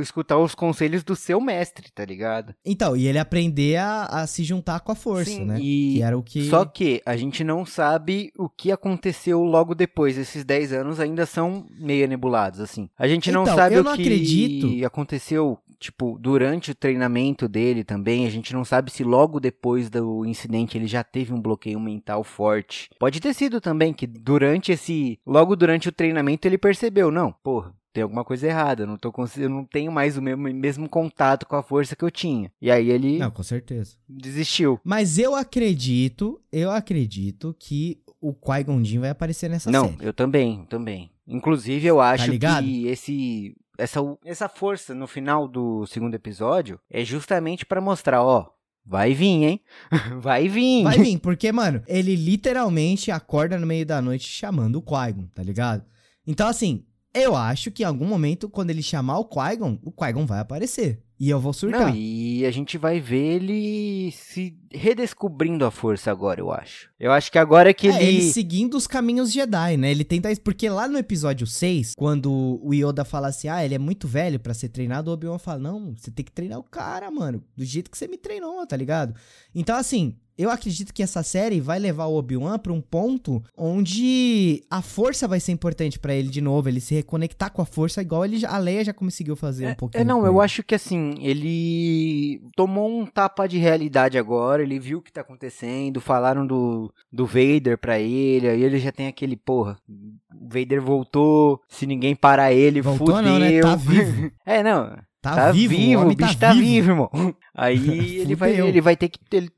escutar os conselhos do seu mestre, tá ligado? Então, e ele aprender a, a se juntar com a força, Sim, né? e- Que era o que Só que a gente não sabe o que aconteceu logo depois. Esses 10 anos ainda são meio nebulados, assim. A gente não Então, sabe o não que acredito. aconteceu, tipo, durante o treinamento dele também. A gente não sabe se logo depois do incidente ele já teve um bloqueio mental forte. Pode ter sido também que durante esse. Logo durante o treinamento ele percebeu, não, porra. Tem alguma coisa errada, eu não, tô eu não tenho mais o mesmo, mesmo contato com a força que eu tinha. E aí ele Não, com certeza. desistiu. Mas eu acredito, eu acredito que o Qui-Gon vai aparecer nessa Não, série. eu também, também. Inclusive, eu acho Tá que esse essa essa força no final do segundo episódio é justamente pra mostrar, ó, vai vir, hein? vai vir. Vai vir, porque, mano, ele literalmente acorda no meio da noite chamando o Qui-Gon, tá ligado? Então, assim, eu acho que em algum momento, quando ele chamar o Qui-Gon, o Qui-Gon vai aparecer. E eu vou surtar. Não, e a gente vai ver ele se redescobrindo a força agora, eu acho. Eu acho que agora que É, ele ele seguindo os caminhos Jedi, né? Ele tenta isso. Porque lá no episódio 6, quando o Yoda fala assim, ah, ele é muito velho pra ser treinado, o Obi-Wan fala, não, você tem que treinar o cara, mano. Do jeito que você me treinou, tá ligado? Então, assim, eu acredito que essa série vai levar o Obi-Wan pra um ponto onde a força vai ser importante pra ele de novo. Ele se reconectar com a força, igual ele, a Leia já conseguiu fazer um pouquinho. É, não, eu acho que assim, ele tomou um tapa de realidade agora, ele viu o que tá acontecendo, falaram do, do Vader pra ele, aí ele já tem aquele, porra, o Vader voltou, se ninguém parar ele, Voltou fudeu. não, né? Tá vivo. É, não, Tá, tá, vivo, vivo, o o homem bicho tá, vivo. irmão. Aí ele vai, ele vai ter que, ele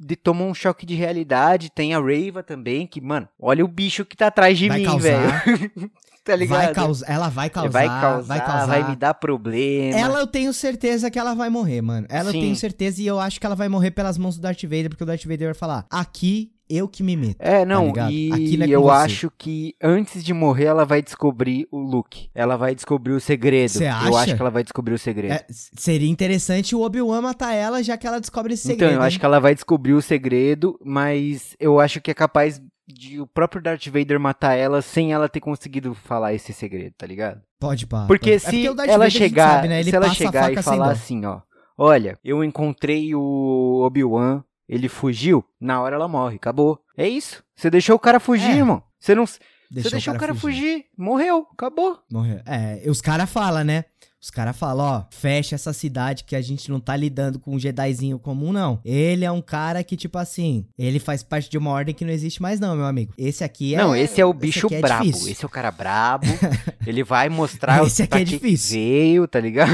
um choque de realidade, tem a Reva também, que, mano, olha o bicho que tá atrás de Vai mim, velho. tá ligado? Vai causar, ela vai causar, vai causar, vai causar. vai me dar problema. Ela eu tenho certeza que ela vai morrer, mano. Ela eu Sim. tenho certeza e eu acho que ela vai morrer pelas mãos do Darth Vader, porque o Darth Vader vai falar: aqui eu que me meto. É, não, ligado? e é eu você. acho que antes de morrer ela vai descobrir o Luke. Ela vai descobrir o segredo. Cê Eu acha? acho que ela vai descobrir o segredo. É, seria interessante o Obi-Wan matar ela, já que ela descobre esse então, segredo. eu acho hein? que ela vai descobrir o segredo, mas eu acho que é capaz de o próprio Darth Vader matar ela sem ela ter conseguido falar esse segredo, tá ligado? Pode, pá. Porque pode. É se o Darth ela Vader, chegar, sabe, né? Se ela chegar e falar assim, ó, olha, eu encontrei o Obi-Wan, ele fugiu, na hora ela morre, acabou. É isso. Você deixou o cara fugir, É. irmão. Você não Deixou Você deixou o cara fugir. morreu, acabou. Morreu. É, os caras falam, né? Os caras falam, ó, fecha essa cidade que a gente não tá lidando com um Jedizinho comum, não. Ele é um cara que, tipo assim, ele faz parte de uma ordem que não existe mais, não, meu amigo. Esse aqui é. não, esse é o bicho aqui é brabo. difícil. Esse é o cara brabo. ele vai mostrar Esse aqui é que difícil. veio, tá ligado?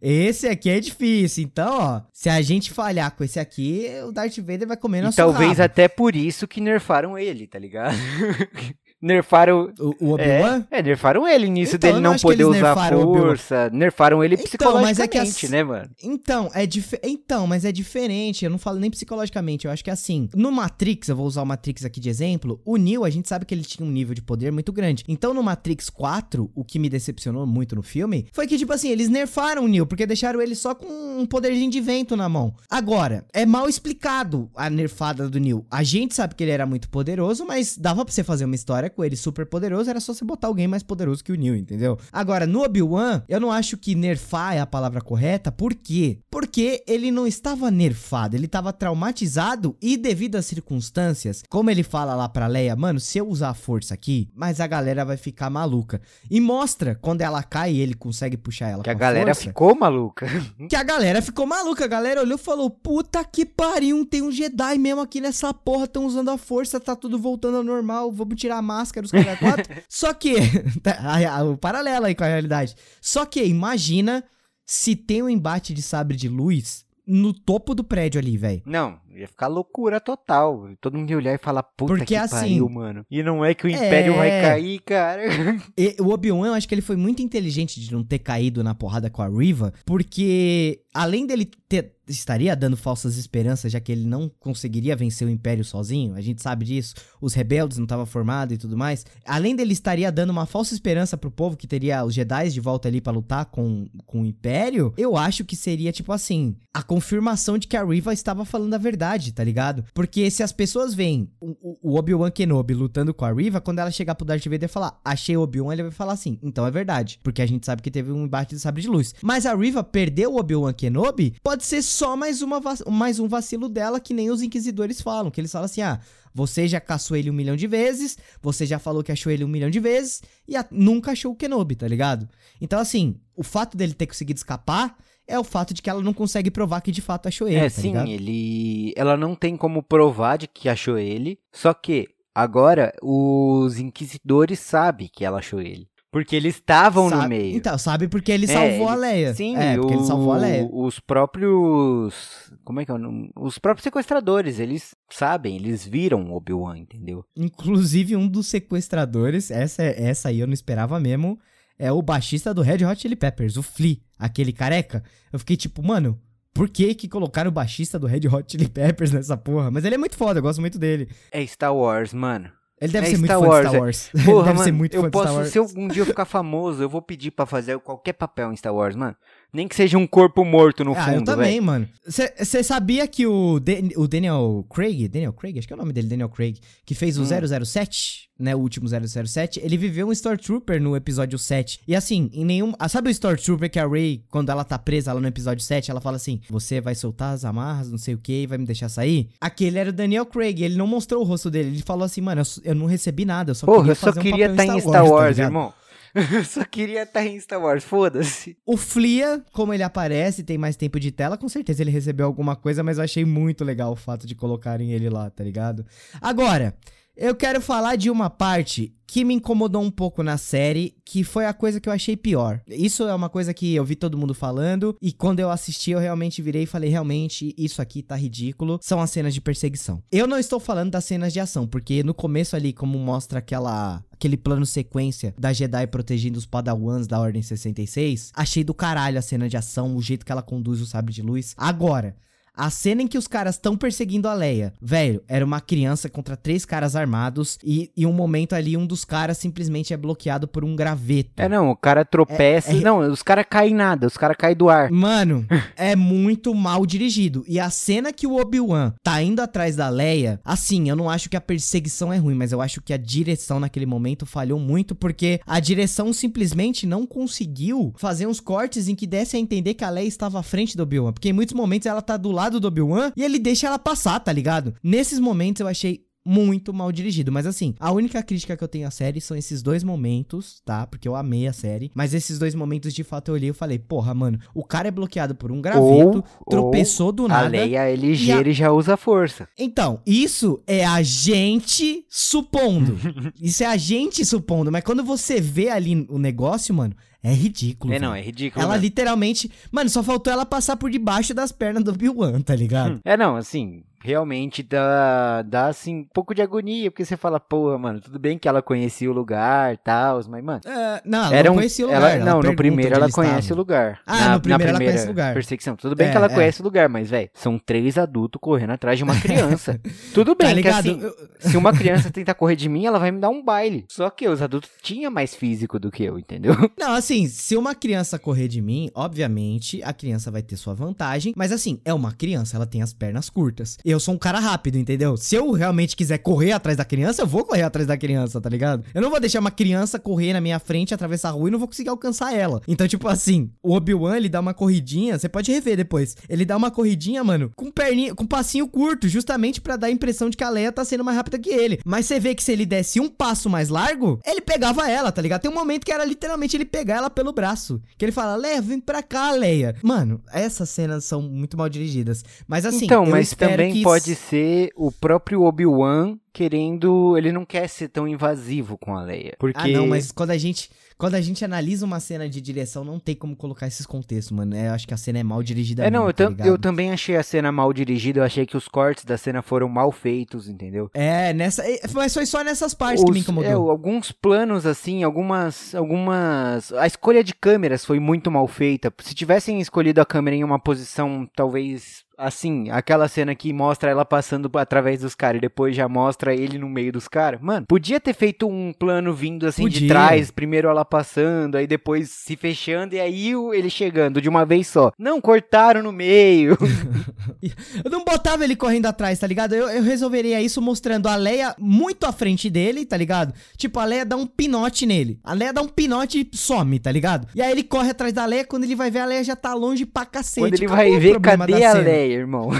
Esse aqui é difícil. Então, ó, se a gente falhar com esse aqui, o Darth Vader vai comer nosso talvez rabo. até por isso que nerfaram ele, tá ligado? nerfaram. O, o Obi-Wan? É, é, nerfaram ele nisso Então, dele não não poder usar força. Nerfaram ele Então, psicologicamente, é que as- né, mano? Então, é dif... então, mas é diferente. Eu não falo nem psicologicamente. Eu acho que é assim. No Matrix, eu vou usar o Matrix aqui de exemplo. O Neo, a gente sabe que ele tinha um nível de poder muito grande. Então, no Matrix 4, o que me decepcionou muito no filme foi que, tipo assim, eles nerfaram o Neo, porque deixaram ele só com um poderzinho de vento na mão. Agora, é mal explicado a nerfada do Neo. A gente sabe que ele era muito poderoso, mas dava pra você fazer uma história com ele super poderoso, era só você botar alguém mais poderoso que o Neo, entendeu? Agora, no Obi-Wan, eu não acho que nerfar é a palavra correta. Por quê? Porque ele não estava nerfado, ele estava traumatizado e devido às circunstâncias, como ele fala lá pra Leia, mano, se eu usar a força aqui, mas a galera vai ficar maluca. E mostra quando ela cai e ele consegue puxar ela Que a galera força, ficou maluca. que a galera ficou maluca. A galera olhou e falou: Puta que pariu, tem um Jedi mesmo aqui nessa porra. Estão usando a força, tá tudo voltando ao normal. Vamos tirar a máscara, os caras quatro. Só que. tá, o paralelo aí com a realidade. Só que, imagina se tem um embate de sabre de luz no topo do prédio ali, velho. Não, ia ficar loucura total. Todo mundo ia olhar e falar, puta Porque que assim- pariu, mano. E não é que o Império vai É. cair, cara. E o Obi-Wan, eu acho que ele foi muito inteligente de não ter caído na porrada com a Riva, porque além dele ter estaria dando falsas esperanças, já que ele não conseguiria vencer o Império sozinho. A gente sabe disso. Os rebeldes não estavam formados e tudo mais. Além dele estaria dando uma falsa esperança pro povo que teria os Jedi de volta ali para lutar com, com o Império, eu acho que seria tipo assim, a confirmação de que a Riva estava falando a verdade, tá ligado? Porque se as pessoas veem o, o Obi-Wan Kenobi lutando com a Riva, quando ela chegar pro Darth Vader e falar, achei o Obi-Wan, ele vai falar assim, então é verdade. Porque a gente sabe que teve um embate de sabre de luz. Mas a Riva perdeu o Obi-Wan Kenobi, pode ser só mais, uma mais um vacilo dela, que nem os inquisidores falam. Que eles falam assim: ah, você já caçou ele um milhão de vezes, você já falou que achou ele um milhão de vezes, e nunca achou o Kenobi, tá ligado? Então, assim, o fato dele ter conseguido escapar é o fato de que ela não consegue provar que de fato achou ele. É, tá sim, ligado? ele. Ela não tem como provar de que achou ele. Só que agora os inquisidores sabem que ela achou ele. Porque eles estavam no meio. Então, sabe porque ele É, salvou a Leia. Sim, é, porque ele salvou a o- Leia. Os próprios. Como é que é o? Os próprios sequestradores, eles sabem, eles viram o Obi-Wan, entendeu? Inclusive, um dos sequestradores, essa, essa aí eu não esperava mesmo, é o baixista do Red Hot Chili Peppers, o Flea, aquele careca. Eu fiquei tipo, mano, por que que colocaram o baixista do Red Hot Chili Peppers nessa porra? Mas ele é muito foda, eu gosto muito dele. É Star Wars, mano. Ele deve É ser muito Star fã Wars, de é. Star Wars. ele Porra, deve mano, ser muito eu fã de Star posso, Wars. se algum dia eu ficar famoso, eu vou pedir pra fazer qualquer papel em Star Wars, mano. Nem que seja um corpo morto no ah, fundo, eu também, velho. mano. Você sabia que o, Dan- o Daniel Craig, Daniel Craig, acho que é o nome dele, Daniel Craig, que fez o Hum. 007, né, o último 007, ele viveu um Stormtrooper no episódio 7. E assim, em nenhum... Ah, sabe o Stormtrooper que a Rey, quando ela tá presa lá no episódio 7, ela fala assim, você vai soltar as amarras, não sei o que, vai me deixar sair? Aquele era o Daniel Craig, ele não mostrou o rosto dele, ele falou assim, mano, eu, eu não recebi nada, eu só Porra, queria eu só queria estar em Star Star Wars, tá Wars, ligado? irmão. Só queria estar em Star Wars, foda-se. O Flia, como ele aparece, tem mais tempo de tela, com certeza ele recebeu alguma coisa, mas eu achei muito legal o fato de colocarem ele lá, tá ligado? Agora, eu quero falar de uma parte que me incomodou um pouco na série, que foi a coisa que eu achei pior. Isso é uma coisa que eu vi todo mundo falando, e quando eu assisti, eu realmente virei e falei: realmente, isso aqui tá ridículo. São as cenas de perseguição. Eu não estou falando das cenas de ação, porque no começo ali, como mostra aquela. Aquele plano sequência da Jedi protegendo os Padawans da Ordem 66, achei do caralho a cena de ação, o jeito que ela conduz o sabre de luz. Agora, a cena em que os caras estão perseguindo a Leia, velho, era uma criança contra três caras armados e em um momento ali um dos caras simplesmente é bloqueado por um graveto. É, não, o cara tropeça. É- é- Não, os caras caem nada, os caras caem do ar. Mano, é muito mal dirigido. E a cena que o Obi-Wan tá indo atrás da Leia, assim, eu não acho que a perseguição é ruim, mas eu acho que a direção naquele momento falhou muito, porque a direção simplesmente não conseguiu fazer uns cortes em que desse a entender que a Leia estava à frente do Obi-Wan. Porque em muitos momentos ela tá do lado do Obi-Wan e ele deixa ela passar, tá ligado? Nesses momentos eu achei muito mal dirigido. Mas assim, a única crítica que eu tenho à série são esses dois momentos, tá? Porque eu amei a série. Mas esses dois momentos, de fato, eu olhei e falei, porra, mano, o cara é bloqueado por um graveto, tropeçou do A nada. Leia é e ligeira a- e já usa força. Então, isso é a gente supondo. isso é a gente supondo. Mas quando você vê ali o negócio, mano, é ridículo. É, não, é ridículo. Ela mesmo. literalmente. Mano, só faltou ela passar por debaixo das pernas do Obi-Wan, tá ligado? É, não, assim, realmente dá, dá, assim, um pouco de agonia, porque você fala, porra, mano, tudo bem que ela conhecia o lugar e tal, mas, mano... É, não, ela Era não um, conhecia o lugar. ela, ela não, no primeiro ela conhece estavam. o lugar. Ah, na, no primeiro na ela primeira conhece o lugar. Perseguição. Tudo bem É, que ela é. conhece o lugar, mas, velho, são três adultos correndo atrás de uma criança. Tudo bem Tá que, assim, Eu- se uma criança tentar correr de mim, ela vai me dar um baile. Só que os adultos tinham mais físico do que eu, entendeu? Não, assim, se uma criança correr de mim, obviamente a criança vai ter sua vantagem, mas assim, é uma criança, ela tem as pernas curtas. Eu sou um cara rápido, entendeu? Se eu realmente quiser correr atrás da criança, eu vou correr atrás da criança, tá ligado? Eu não vou deixar uma criança correr na minha frente, atravessar a rua e não vou conseguir alcançar ela. Então, tipo assim, o Obi-Wan, ele dá uma corridinha, você pode rever depois. Ele dá uma corridinha, mano, com perninha, com passinho curto, justamente pra dar a impressão de que a Leia tá sendo mais rápida que ele. Mas você vê que se ele desse um passo mais largo, ele pegava ela, tá ligado? Tem um momento que era literalmente ele pegar ela pelo braço. Que ele fala, Leia, vem pra cá, Leia. Mano, essas cenas são muito mal dirigidas. Mas assim, então, eu mas espero também que pode ser o próprio Obi-Wan querendo. Ele não quer ser tão invasivo com a Leia. Porque. Ah, não, mas quando a gente. quando a gente analisa uma cena de direção, não tem como colocar esses contextos, mano. É, eu acho que a cena é mal dirigida. É, não, eu, tá eu também achei a cena mal dirigida, eu achei que os cortes da cena foram mal feitos, entendeu? É, nessa. é, Mas foi só nessas partes que me Os- incomodou. é, alguns planos, assim, algumas. Algumas. A escolha de câmeras foi muito mal feita. Se tivessem escolhido a câmera em uma posição, talvez. Assim, aquela cena que mostra ela passando através dos caras e depois já mostra ele no meio dos caras. Mano, podia ter feito um plano vindo assim de Podia. trás, primeiro ela passando, aí depois se fechando e aí ele chegando de uma vez só. Não, cortaram no meio. Eu não botava ele correndo atrás, tá ligado? Eu, eu resolveria isso mostrando a Leia muito à frente dele, tá ligado? Tipo, a Leia dá um pinote nele. A Leia dá um pinote e some, tá ligado? E aí ele corre atrás da Leia, quando ele vai ver, a Leia já tá longe pra cacete. Quando ele Acabou vai ver, cadê a cena. Irmão?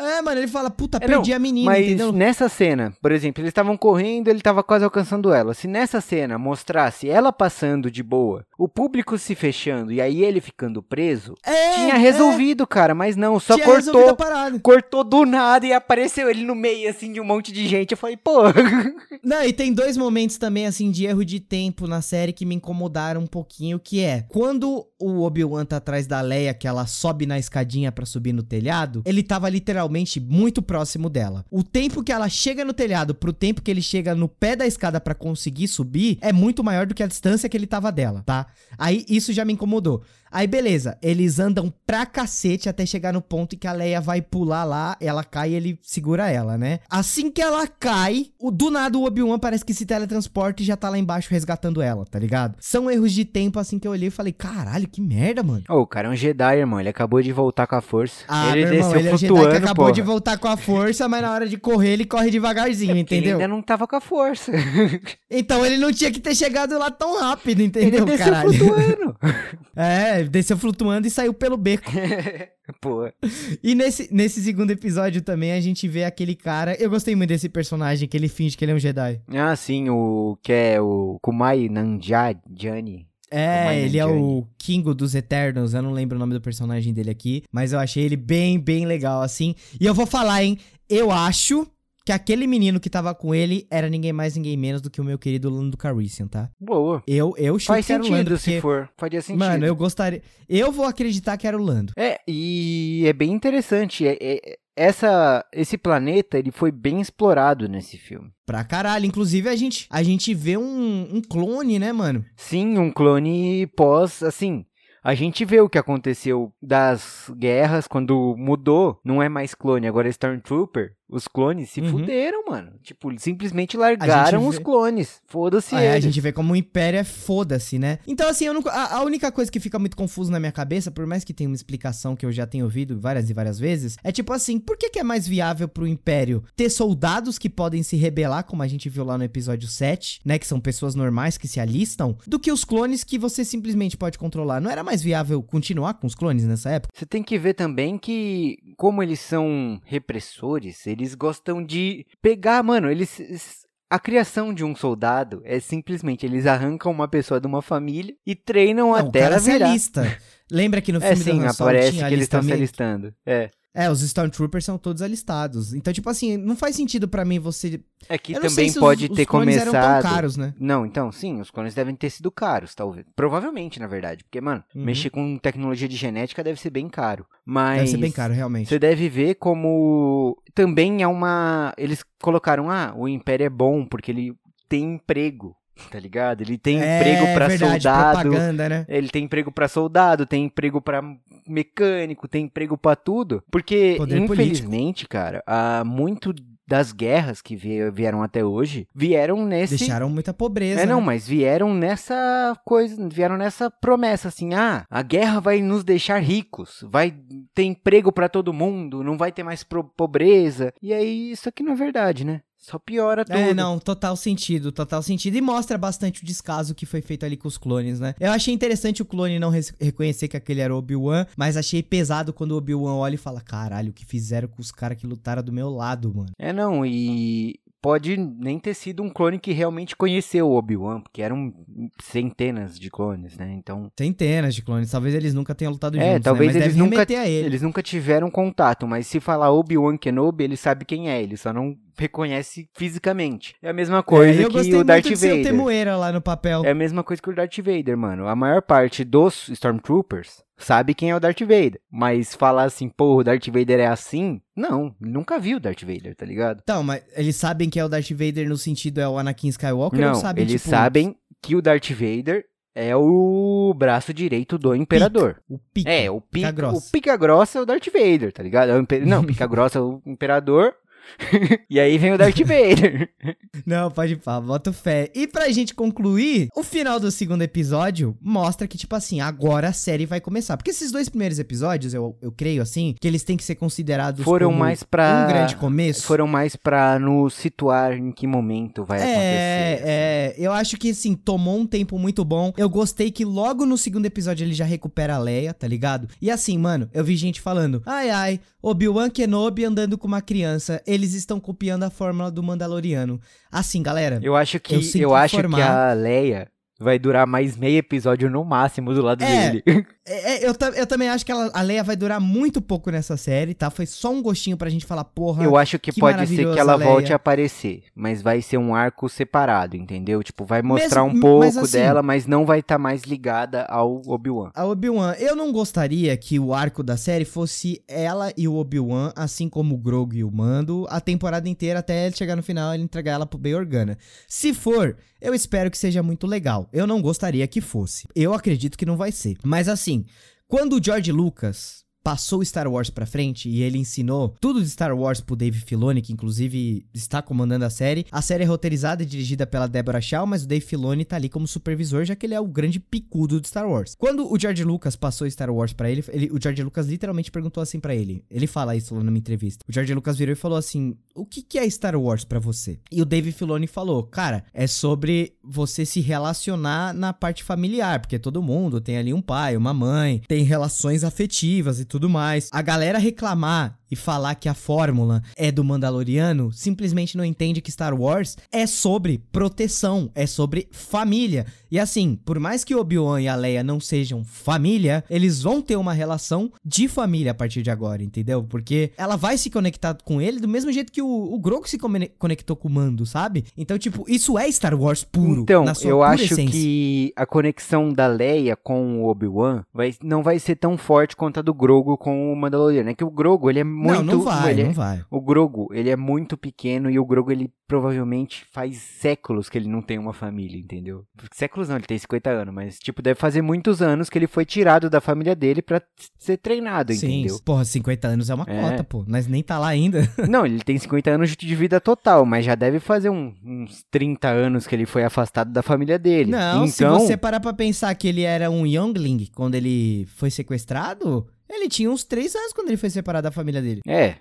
É, mano, ele fala, puta, É, perdi não, a menina, Mas entendeu? nessa cena, por exemplo, eles estavam correndo, ele tava quase alcançando ela. Se nessa cena mostrasse ela passando de boa, o público se fechando e aí ele ficando preso, É, tinha é, resolvido, cara, mas não, só tinha cortou. Cortou do nada e apareceu ele no meio, assim, de um monte de gente. Eu falei, pô. Não, e tem dois momentos também, assim, de erro de tempo na série que me incomodaram um pouquinho, que é, quando o Obi-Wan tá atrás da Leia, que ela sobe na escadinha pra subir no telhado, ele tava literalmente muito próximo dela. O tempo que ela chega no telhado pro tempo que ele chega no pé da escada pra conseguir subir é muito maior do que a distância que ele tava dela, tá? Aí isso já me incomodou. Aí beleza, eles andam pra cacete até chegar no ponto em que a Leia vai pular lá, ela cai e ele segura ela, né? Assim que ela cai, o, do nada o Obi-Wan parece que se teletransporta e já tá lá embaixo resgatando ela, tá ligado? São erros de tempo assim que eu olhei e falei, caralho, que merda, mano. Ô, o cara é um Jedi, irmão. Ele acabou de voltar com a força. Ah, ele meu irmão, desceu ele é o Jedi que acabou porra. de voltar com a força, mas na hora de correr ele corre devagarzinho, Ele entendeu? ainda não tava com a força. Então ele não tinha que ter chegado lá tão rápido, Ele entendeu, desceu caralho? flutuando. É, desceu flutuando e saiu pelo beco. Pô. E nesse, nesse segundo episódio também a gente vê aquele cara. Eu gostei muito desse personagem que ele finge que ele é um Jedi. Ah, sim, o que é o Kumai Nanjiani. É, ele é o Kingo dos Eternos. Eu não lembro o nome do personagem dele aqui. Mas eu achei ele bem, bem legal, assim. E eu vou falar, hein? Eu acho que aquele menino que tava com ele era ninguém mais, ninguém menos do que o meu querido Lando Calrissian, tá? Boa. Eu, eu chuto Faz que era o sentido Lando, se porque... for. Faria sentido. Mano, eu gostaria... Eu vou acreditar que era o Lando. É, e é bem interessante. É, é- essa, esse planeta, ele foi bem explorado nesse filme. Pra caralho. Inclusive, a gente, a gente vê um, um clone, né, mano? Sim, um clone pós, assim... A gente vê o que aconteceu das guerras quando mudou. Não é mais clone, agora é Stormtrooper. Os clones se Uhum. fuderam, mano. Tipo, simplesmente largaram os vê- clones. Foda-se Ah, é, a eles. gente vê como o Império é foda-se, né? Então, assim, eu não- a, a única coisa que fica muito confuso na minha cabeça, por mais que tenha uma explicação que eu já tenho ouvido várias e várias vezes, é tipo assim, por que, que é mais viável pro Império ter soldados que podem se rebelar, como a gente viu lá no episódio 7, né? Que são pessoas normais que se alistam, do que os clones que você simplesmente pode controlar? Não era mais viável continuar com os clones nessa época? Você tem que ver também que, como eles são repressores, eles gostam de pegar, mano, eles. A criação de um soldado é simplesmente eles arrancam uma pessoa de uma família e treinam Não, o até cara ela se virar. alista. Lembra que no É filme sim, do Han Solo aparece tinha que eles estão se alistando. É. É, os Stormtroopers são todos alistados. Então, tipo assim, não faz sentido pra mim você. É que também os- pode os ter clones eram tão começado. caros, né? Não, então, sim, os clones devem ter sido caros, talvez. Provavelmente, na verdade. Porque, mano, Uhum. mexer com tecnologia de genética deve ser bem caro. Mas. Deve ser bem caro, realmente. Você deve ver como também é uma. Eles colocaram, ah, o Império é bom porque ele tem emprego, tá ligado? Ele tem emprego pra É verdade, soldado. propaganda, né? Ele tem emprego pra soldado, tem emprego pra mecânico, tem emprego pra tudo. Porque, Poder infelizmente, cara, há muito das guerras que vie- vieram até hoje vieram nesse. Deixaram muita pobreza. É, não, né? mas vieram nessa coisa, vieram nessa promessa assim: ah, a guerra vai nos deixar ricos, vai ter emprego pra todo mundo, não vai ter mais pobreza. E aí, isso aqui não é verdade, né? Só piora tudo. É, não, total sentido, total sentido. E mostra bastante o descaso que foi feito ali com os clones, né? Eu achei interessante o clone não reconhecer que aquele era o Obi-Wan, mas achei pesado quando o Obi-Wan olha e fala: caralho, o que fizeram com os caras que lutaram do meu lado, mano. É, não, e pode nem ter sido um clone que realmente conheceu o Obi-Wan, porque eram centenas de clones, né? Então. Centenas de clones. Talvez eles nunca tenham lutado É, juntos. talvez né? Eles nunca, ele. eles nunca tiveram contato, mas se falar Obi-Wan Kenobi, ele sabe quem é, ele só não reconhece fisicamente. É a mesma coisa É, eu que o Darth Vader. Temuera lá no papel. É a mesma coisa que o Darth Vader, mano. A maior parte dos Stormtroopers sabe quem é o Darth Vader. Mas falar assim, pô, o Darth Vader é assim, não, nunca viu o Darth Vader, tá ligado? Então, mas eles sabem que é o Darth Vader no sentido é o Anakin Skywalker não, sabem, eles tipo, sabem que o Darth Vader é o braço direito do Imperador. o pica, É, o pica pica, grossa. o pica grossa é o Darth Vader, tá ligado? É o impe- Não, pica grossa é o Imperador. e aí vem o Darth Vader. Não, pode pá, bota fé. E pra gente concluir, o final do segundo episódio mostra que, tipo assim, agora a série vai começar. Porque esses dois primeiros episódios, eu, eu creio assim, que eles têm que ser considerados Foram mais pra. um grande começo. Foram mais pra nos situar em que momento vai acontecer. É, é, eu acho que assim, tomou um tempo muito bom. Eu gostei que logo no segundo episódio ele já recupera a Leia, tá ligado? E assim, mano, eu vi gente falando: ai ai, Obi-Wan Kenobi andando com uma criança, eles estão copiando a fórmula do Mandaloriano. Assim, galera, Eu acho que Eu eu, acho que a Leia vai durar mais meio episódio no máximo do lado É, dele. É, é, eu, eu também acho que ela- a Leia vai durar muito pouco nessa série, tá? Foi só um gostinho pra gente falar, porra. Eu acho que, que pode ser que ela Leia. volte a aparecer, mas vai ser um arco separado, entendeu? Tipo, vai mostrar Mesmo- um pouco mas assim- dela, mas não vai estar mais ligada ao Obi-Wan. A Obi-Wan, eu não gostaria que o arco da série fosse ela e o Obi-Wan, assim como o Grogu e o Mando, a temporada inteira até ele chegar no final e ele entregar ela pro Bail Organa. Se for, eu espero que seja muito legal. Eu não gostaria que fosse. Eu acredito que não vai ser. Mas assim, quando o George Lucas passou Star Wars pra frente e ele ensinou tudo de Star Wars pro Dave Filoni, que inclusive está comandando a série. A série é roteirizada e dirigida pela Deborah Shaw, mas o Dave Filoni tá ali como supervisor, já que ele é o grande picudo de Star Wars. Quando o George Lucas passou Star Wars pra ele, ele- o George Lucas literalmente perguntou assim pra ele. Ele fala isso lá numa entrevista. O George Lucas virou e falou assim: "O que que é Star Wars pra você?" E o Dave Filoni falou: "Cara, é sobre você se relacionar na parte familiar, porque todo mundo tem ali um pai, uma mãe, tem relações afetivas e tudo mais. A galera reclamar e falar que a fórmula é do Mandaloriano simplesmente não entende que Star Wars é sobre proteção, é sobre família. E assim, por mais que Obi-Wan e a Leia não sejam família, eles vão ter uma relação de família a partir de agora, entendeu? Porque ela vai se conectar com ele do mesmo jeito que o, o Grogu se conectou com o Mando, sabe? Então, tipo, isso é Star Wars puro. Então, na sua eu acho essência. que a conexão da Leia com o Obi-Wan vai, não vai ser tão forte quanto a do Grogu com o Mandaloriano. É que o Grogu, ele é muito... Não, não vai, ele é- não vai. O Grogu, ele é muito pequeno e o Grogu, ele provavelmente faz séculos que ele não tem uma família, entendeu? Séculos não, ele tem 50 anos, mas, tipo, deve fazer muitos anos que ele foi tirado da família dele pra ser treinado, Sim, entendeu? porra, 50 anos é uma É. cota, pô. Mas nem tá lá ainda. Não, ele tem 50 anos de vida total, mas já deve fazer um- uns 30 anos que ele foi afastado da família dele. Não, se então, você parar pra pensar que ele era um youngling quando ele foi sequestrado, ele tinha uns 3 anos quando ele foi separado da família dele. É,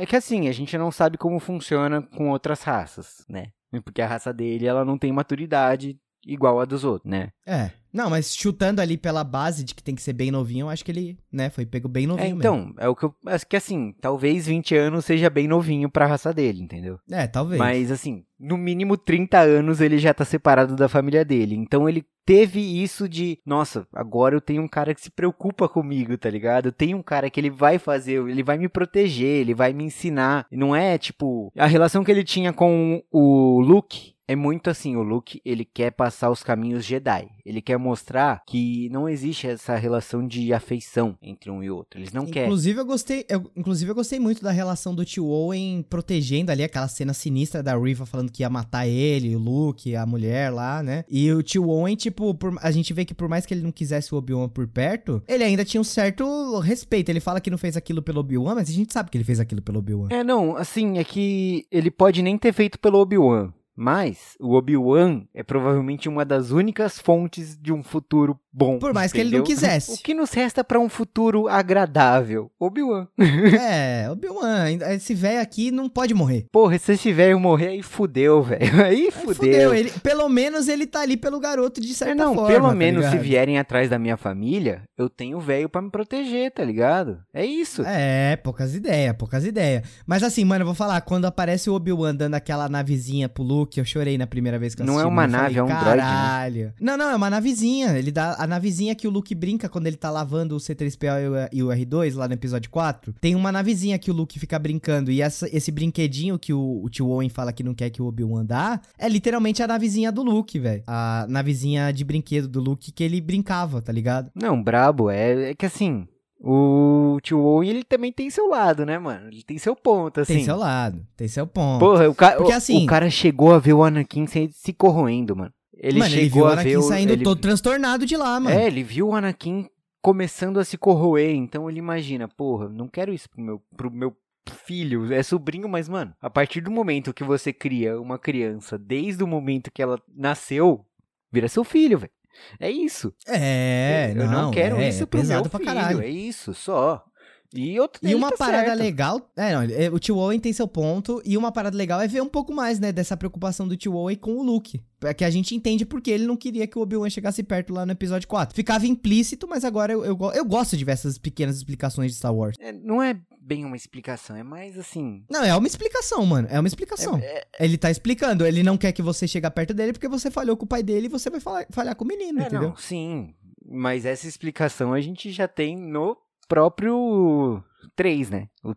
é que assim, a gente não sabe como funciona com outras raças, né? Porque a raça dele, ela não tem maturidade igual a dos outros, né? É. Não, mas chutando ali pela base de que tem que ser bem novinho, eu acho que ele, né, foi pego bem É, novinho mesmo. então, é o que eu acho que assim, talvez 20 anos seja bem novinho pra raça dele, entendeu? É, talvez. Mas assim, no mínimo 30 anos ele já tá separado da família dele. Então ele teve isso de, nossa, agora eu tenho um cara que se preocupa comigo, tá ligado? Eu tenho um cara que ele vai fazer, ele vai me proteger, ele vai me ensinar. Não é tipo, a relação que ele tinha com o Luke é muito assim, o Luke, ele quer passar os caminhos Jedi. Ele quer mostrar que não existe essa relação de afeição entre um e outro. Eles não querem. Inclusive eu gostei, eu, inclusive eu gostei muito da relação do tio Owen protegendo ali aquela cena sinistra da Riva falando que ia matar ele, o Luke, a mulher lá, né? E o tio Owen, tipo, por- a gente vê que por mais que ele não quisesse o Obi-Wan por perto, ele ainda tinha um certo respeito. Ele fala que não fez aquilo pelo Obi-Wan, mas a gente sabe que ele fez aquilo pelo Obi-Wan. É, não, assim, é que ele pode nem ter feito pelo Obi-Wan. Mas o Obi-Wan é provavelmente uma das únicas fontes de um futuro bom. Por mais que ele não entendeu? quisesse. O que nos resta pra um futuro agradável? Obi-Wan. é, Obi-Wan, esse velho aqui não pode morrer. Porra, se esse velho morrer, aí fudeu, velho. Aí Aí fudeu. Ele, pelo menos ele tá ali pelo garoto de certa É, não, forma. pelo tá menos se ligado? vierem atrás da minha família, eu tenho velho pra me proteger, tá ligado? É isso. É, poucas ideias, poucas ideias. Mas assim, mano, eu vou falar, quando aparece o Obi-Wan dando aquela navezinha pro Luke, eu chorei na primeira vez que eu Não é assisti. uma mano, eu nave, falei, é um droid, né? Caralho. Não, não, é uma navezinha. Ele dá a navezinha que o Luke brinca quando ele tá lavando o C3PO e o- e o R2 lá no episódio 4. Tem uma navezinha que o Luke fica brincando. E essa- esse brinquedinho que o, o tio Owen fala que não quer que o Obi-Wan dá, é literalmente a navezinha do Luke, velho. A navezinha de brinquedo do Luke que ele brincava, tá ligado? Não, brabo, é, é que assim, o tio Owen, ele também tem seu lado, né, mano? Ele tem seu ponto, assim. Tem seu lado, tem seu ponto. Porra, o, ca Porque o- assim- o cara chegou a ver o Anakin se, corroendo, mano. Ele mano, ele chegou viu o a Anakin ver o, saindo ele... todo transtornado de lá, mano. É, ele viu o Anakin começando a se corroer, então ele imagina, porra, não quero isso pro meu, pro meu filho, é sobrinho, mas, mano, a partir do momento que você cria uma criança, desde o momento que ela nasceu, vira seu filho, velho. É isso. É, eu não, quero é, isso é pro meu pesado pra filho, caralho. é isso, só. E outro E uma tá parada certo. legal. É, não, é, o tio Owen tem seu ponto. E uma parada legal é ver um pouco mais, né, dessa preocupação do tio Owen com o Luke. É que a gente entende porque ele não queria que o Obi-Wan chegasse perto lá no episódio 4. Ficava implícito, mas agora eu, eu, eu gosto de ver essas pequenas explicações de Star Wars. É, não é bem uma explicação, é mais assim. Não, é uma explicação, mano. É uma explicação. Ele tá explicando. Ele não quer que você chegue perto dele porque você falhou com o pai dele e você vai falar- falhar com o menino, É, entendeu? não, sim. Mas essa explicação a gente já tem no próprio 3, né? O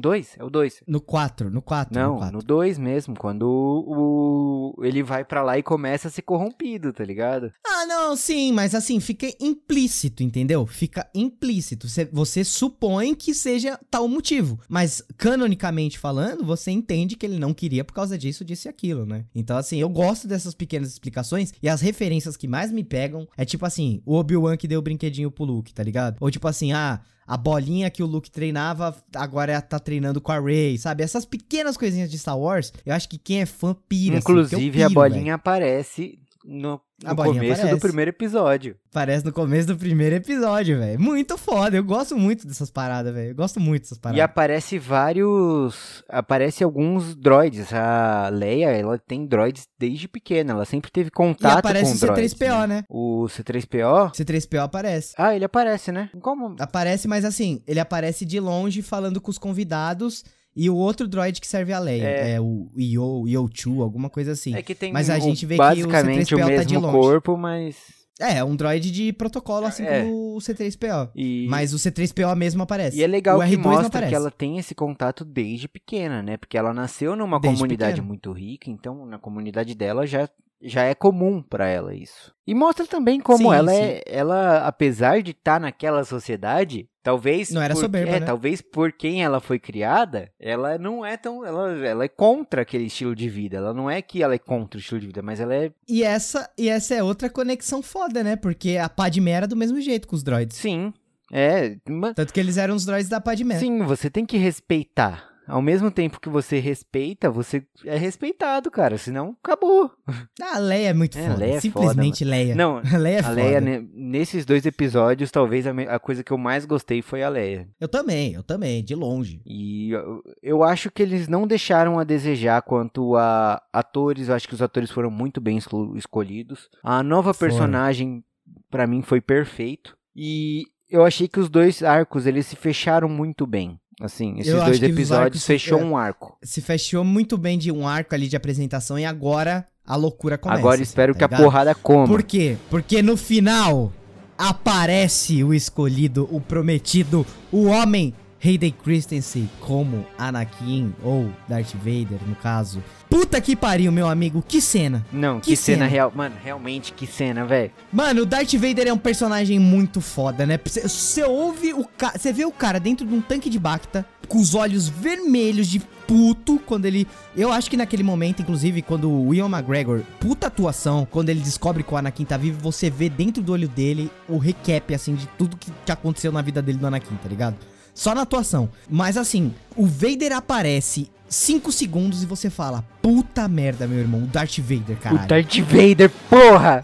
2? É o 2. No 4, no 4. Não, no 4. no 2 mesmo, quando o, o- ele vai pra lá e começa a ser corrompido, tá ligado? Ah, não, sim, mas assim, fica implícito, entendeu? Fica implícito. Você, você supõe que seja tal motivo. Mas, canonicamente falando, você entende que ele não queria por causa disso, disso e aquilo, né? Então, assim, eu gosto dessas pequenas explicações. E as referências que mais me pegam é tipo assim: o Obi-Wan que deu o brinquedinho pro Luke, tá ligado? Ou tipo assim, ah. A bolinha que o Luke treinava, agora tá treinando com a Rey, sabe? Essas pequenas coisinhas de Star Wars, eu acho que quem é fã pira. assim, Inclusive, a piro, bolinha velho. aparece no, no começo aparece. do primeiro episódio. Parece no começo do primeiro episódio, velho. Muito foda. Eu gosto muito dessas paradas, velho. Eu gosto muito dessas E paradas. aparece vários. Aparece alguns droids. A Leia, ela tem droids desde pequena. Ela sempre teve E contato aparece com o droids. C3PO, né? O C3PO? C3PO aparece. Ah, ele aparece, né? Como? Aparece, mas assim, ele aparece de longe falando com os convidados e o outro droid que serve a Leia. É. É, o Yo, Yo-Chu, alguma coisa assim. É que tem Mas a o- gente vê que o basicamente o, C3PO tá de mesmo longe. corpo, mas. É, um droid de protocolo, assim É. como o C3PO. E... Mas o C3PO mesmo aparece. E é legal o que R2 não mostra que ela tem esse contato desde pequena, né? Porque ela nasceu numa Desde comunidade pequena. muito rica, então na comunidade dela já, já é comum pra ela isso. E mostra também como Sim, ela sim. é, ela apesar de estar naquela sociedade, talvez Não era por, soberba, é, né? talvez por quem ela foi criada, ela não é tão, ela, ela é contra aquele estilo de vida. Ela não é que ela é contra o estilo de vida, mas ela é E essa, e essa é outra conexão foda, né? Porque a Padmé era do mesmo jeito com os droids. sim, é, ma- Tanto que eles eram os droids da Padmé. Sim, você tem que respeitar. Ao mesmo tempo que você respeita, você é respeitado, cara. Senão, acabou. Ah, a Leia é muito É, foda. Leia é Simplesmente Leia. Não, a Leia é a foda. Leia, né, nesses dois episódios, talvez a, a coisa que eu mais gostei foi a Leia. Eu também, eu também, de longe. E eu, eu acho que eles não deixaram a desejar quanto a atores. Eu acho que os atores foram muito bem esco- escolhidos. A nova Foram. personagem, pra mim, foi perfeito. E eu achei que os dois arcos, eles se fecharam muito bem. Assim, esses Eu dois episódios arcos se- fechou é. um arco. Se fechou muito bem de um arco ali de apresentação e agora a loucura começa. Agora assim, espero tá que a ligado? porrada coma. Por quê? Porque no final aparece o escolhido, o prometido, o homem Hayden Christensen como Anakin ou Darth Vader, no caso. Puta que pariu, meu amigo, que cena. Não, que, Que cena, cena. real. Mano, realmente, que cena, velho. Mano, o Darth Vader é um personagem muito foda, né? Você ouve o cara. Você vê o cara dentro de um tanque de Bacta, com os olhos vermelhos de puto, quando ele. Eu acho que naquele momento, inclusive, quando o Ian McGregor, puta atuação, quando ele descobre que o Anakin tá vivo, você vê dentro do olho dele o recap, assim, de tudo que, que aconteceu na vida dele do Anakin, tá ligado? Só na atuação. Mas assim, o Vader aparece 5 segundos e você fala: Puta merda, meu irmão, o Darth Vader, caralho. O Darth Vader, porra!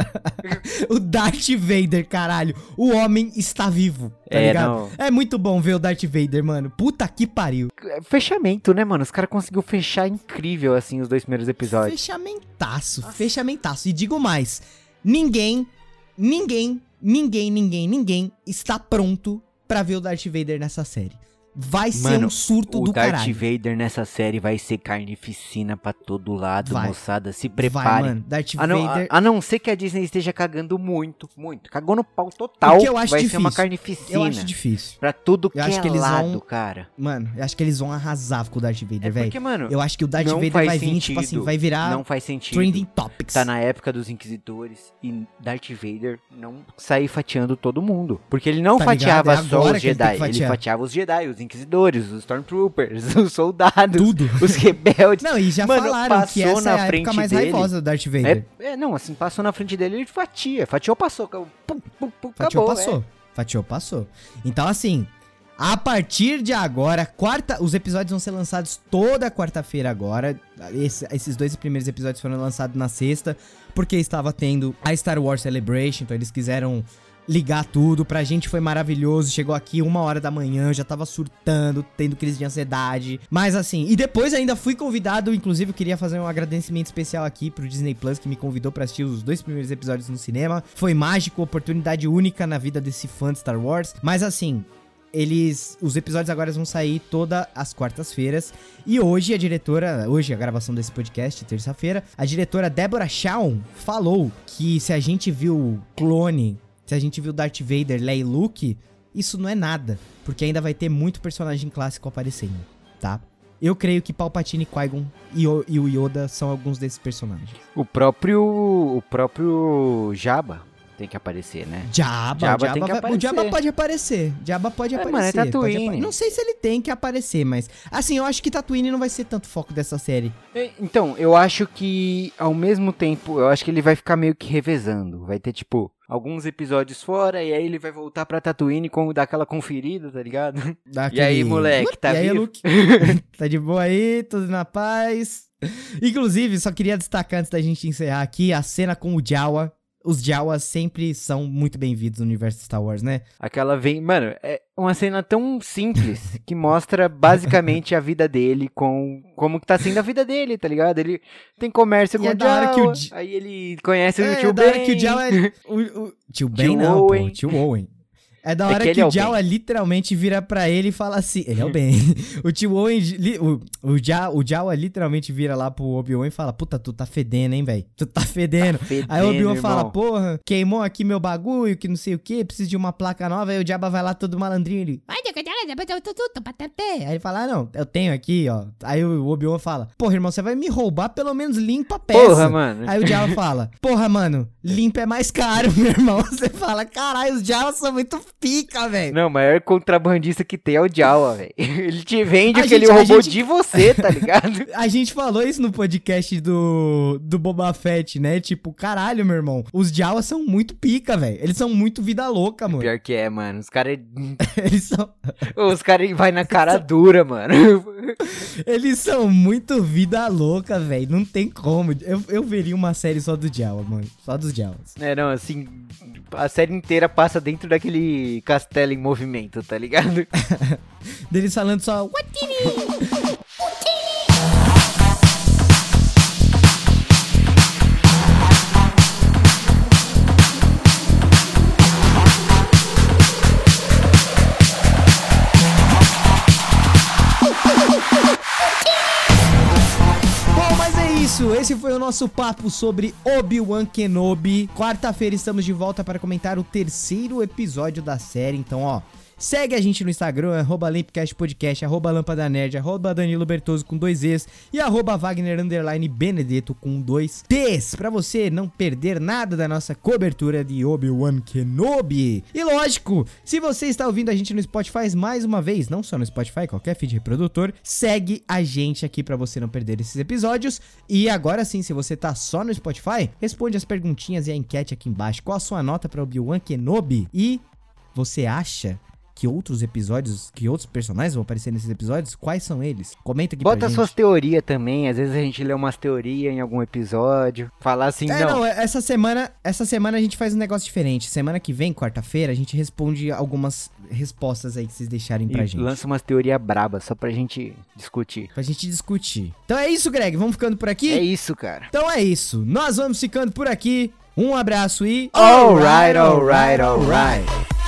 o Darth Vader, caralho. O homem está vivo, tá É, ligado? não. É muito bom ver o Darth Vader, mano. Puta que pariu. Fechamento, né, mano? Os caras conseguiu fechar incrível, assim, os dois primeiros episódios. Fechamentaço, fechamentaço. E digo mais: ninguém, ninguém, ninguém, ninguém, ninguém está pronto pra ver o Darth Vader nessa série. Vai ser Mano, um surto o do Darth caralho. Vader nessa série vai ser carnificina pra todo lado, Vai. moçada. Se Vai, prepare. mano. Darth A não, Vader. a, a não ser que a Disney esteja cagando muito, muito. Cagou no pau total. O que eu acho vai ser uma difícil. carnificina. eu acho difícil. Pra tudo que Eu acho é que eles lado, vão- cara. Mano, eu acho que eles vão arrasar com o Darth Vader, É velho. porque, mano, Eu acho que o Darth Vader vai vir, tipo assim, sentido. vai virar não faz sentido. Trending Topics. Tá na época dos Inquisidores e Darth Vader não sair fatiando todo mundo. Porque ele não Tá fatiava ligado? É só os Jedi, ele, fatiava os Jedi, os Inquisidores, os Stormtroopers, os soldados, Tudo. os rebeldes. Não, e já Mano, falaram que essa na é a época frente mais dele. raivosa do Darth Vader. É, é, não, assim, passou na frente dele, ele fatia. Fatiou, passou. Pum, pum, pum, Fatiou, acabou, passou. é. Fatiou, passou. Então, assim, a partir de agora, quarta, os episódios vão ser lançados toda quarta-feira agora. Esse- esses dois primeiros episódios foram lançados na sexta, porque estava tendo a Star Wars Celebration, então eles quiseram ligar tudo. Pra gente foi maravilhoso. Chegou aqui uma hora da manhã, já tava surtando, tendo crise de ansiedade. Mas assim, e depois ainda fui convidado, inclusive eu queria fazer um agradecimento especial aqui pro Disney Plus que me convidou pra assistir os dois primeiros episódios no cinema. Foi mágico, oportunidade única na vida desse fã de Star Wars. Mas assim, eles. Os episódios agora vão sair todas as quartas-feiras. E hoje a diretora. Hoje, a gravação desse podcast, terça-feira, a diretora Deborah Shawn falou que se a gente viu clone, se a gente viu Darth Vader, Leia e Luke, isso não é nada. Porque ainda vai ter muito personagem clássico aparecendo, tá? Eu creio que Palpatine, Qui-Gon e, o- e o Yoda são alguns desses personagens. O próprio. O próprio Jabba tem que aparecer, né? Jabba, Jabba o, Jabba tem que vai- o Jabba aparecer. pode aparecer. Jabba pode É, aparecer. mano, é Tatooine. apa- Não sei se ele tem que aparecer, mas. Assim, eu acho que Tatooine não vai ser tanto foco dessa série. É, Então, eu acho que ao mesmo tempo, eu acho que ele vai ficar meio que revezando. Vai ter, tipo, alguns episódios fora, e aí ele vai voltar pra Tatooine com dar aquela conferida, tá ligado? Daquele- E aí, moleque, tá e aí, vivo? Luke? tá de boa aí, tudo na paz. Inclusive, só queria destacar antes da gente encerrar aqui a cena com o Jawa. Os Jawas sempre são muito bem-vindos no universo de Star Wars, né? Aquela vem. Mano, é uma cena tão simples que mostra basicamente a vida dele com. Como que tá sendo a vida dele, tá ligado? Ele tem comércio E com é o hora que o Jawa, Aí ele conhece o é, tio da hora Ben. que o Jawa é... O, o- tio Ben Tio não, Owen. pô. Tio Owen. É da É hora que que, é o Ben. Jawa literalmente vira pra ele e fala assim... Ele é o Ben. o tio li- O, o, Ja- o Jawa literalmente vira lá pro Obi-Wan e fala... Puta, tu tá fedendo, hein, velho? Tu tá fedendo. Fedendo, Aí o Obi-Wan fala, porra, queimou aqui meu bagulho, que não sei o que, preciso de uma placa nova. Aí o Jabba vai lá todo malandrinho, ele... "Vai, Aí ele fala, ah, não, eu tenho aqui, ó. Aí o Obi-Wan fala, porra, irmão, você vai me roubar, pelo menos limpa a peça. Porra, mano. Aí o Jabba fala, porra, mano, limpa é mais caro, meu irmão. Você fala, caralho, os Jawas são muito pica, velho. Não, o maior contrabandista que tem é o Jawa, velho. Ele te vende A o que ele gente- roubou gente- de você, tá ligado? A gente falou isso no podcast do, do Boba Fett, né? Tipo, caralho, meu irmão. Os Jawas são muito pica, velho. Eles são muito vida louca, mano. Pior que é, mano. Os caras. Eles são, Os caras vai na cara dura, mano. eles são muito vida louca, velho. Não tem como. Eu, eu veria uma série só do Jawa, mano. Só dos Jawas. É, não, assim. A série inteira passa dentro daquele castelo em movimento, tá ligado? Deles falando só. "Watiri!" isso. Esse foi o nosso papo sobre Obi-Wan Kenobi. Quarta-feira estamos de volta para comentar o terceiro episódio da série. Então, ó, segue a gente no Instagram, arroba Podcast, arroba Lâmpada Nerd, arroba Danilo Bertoso com dois Es e arroba Wagner Underline Benedetto com dois T's. Pra você não perder nada da nossa cobertura de Obi-Wan Kenobi. E lógico, se você está ouvindo a gente no Spotify mais uma vez, não só no Spotify, qualquer feed reprodutor, segue a gente aqui pra você não perder esses episódios. E agora sim, se você tá só no Spotify, responde as perguntinhas e a enquete aqui embaixo. Qual a sua nota pra Obi-Wan Kenobi? E você acha que outros episódios, que outros personagens vão aparecer nesses episódios? Quais são eles? Comenta aqui Bota pra gente. suas teorias também. Às vezes a gente lê umas teorias em algum episódio. Falar assim, É, não. não, essa semana, essa semana a gente faz um negócio diferente. Semana que vem, quarta-feira, a gente responde algumas respostas aí que vocês deixarem pra e gente. lança umas teorias brabas só pra gente discutir. Pra gente discutir. Então é isso, Greg. Vamos ficando por aqui? É isso, cara. Então é isso. Nós vamos ficando por aqui. Um abraço e. Alright, alright, alright.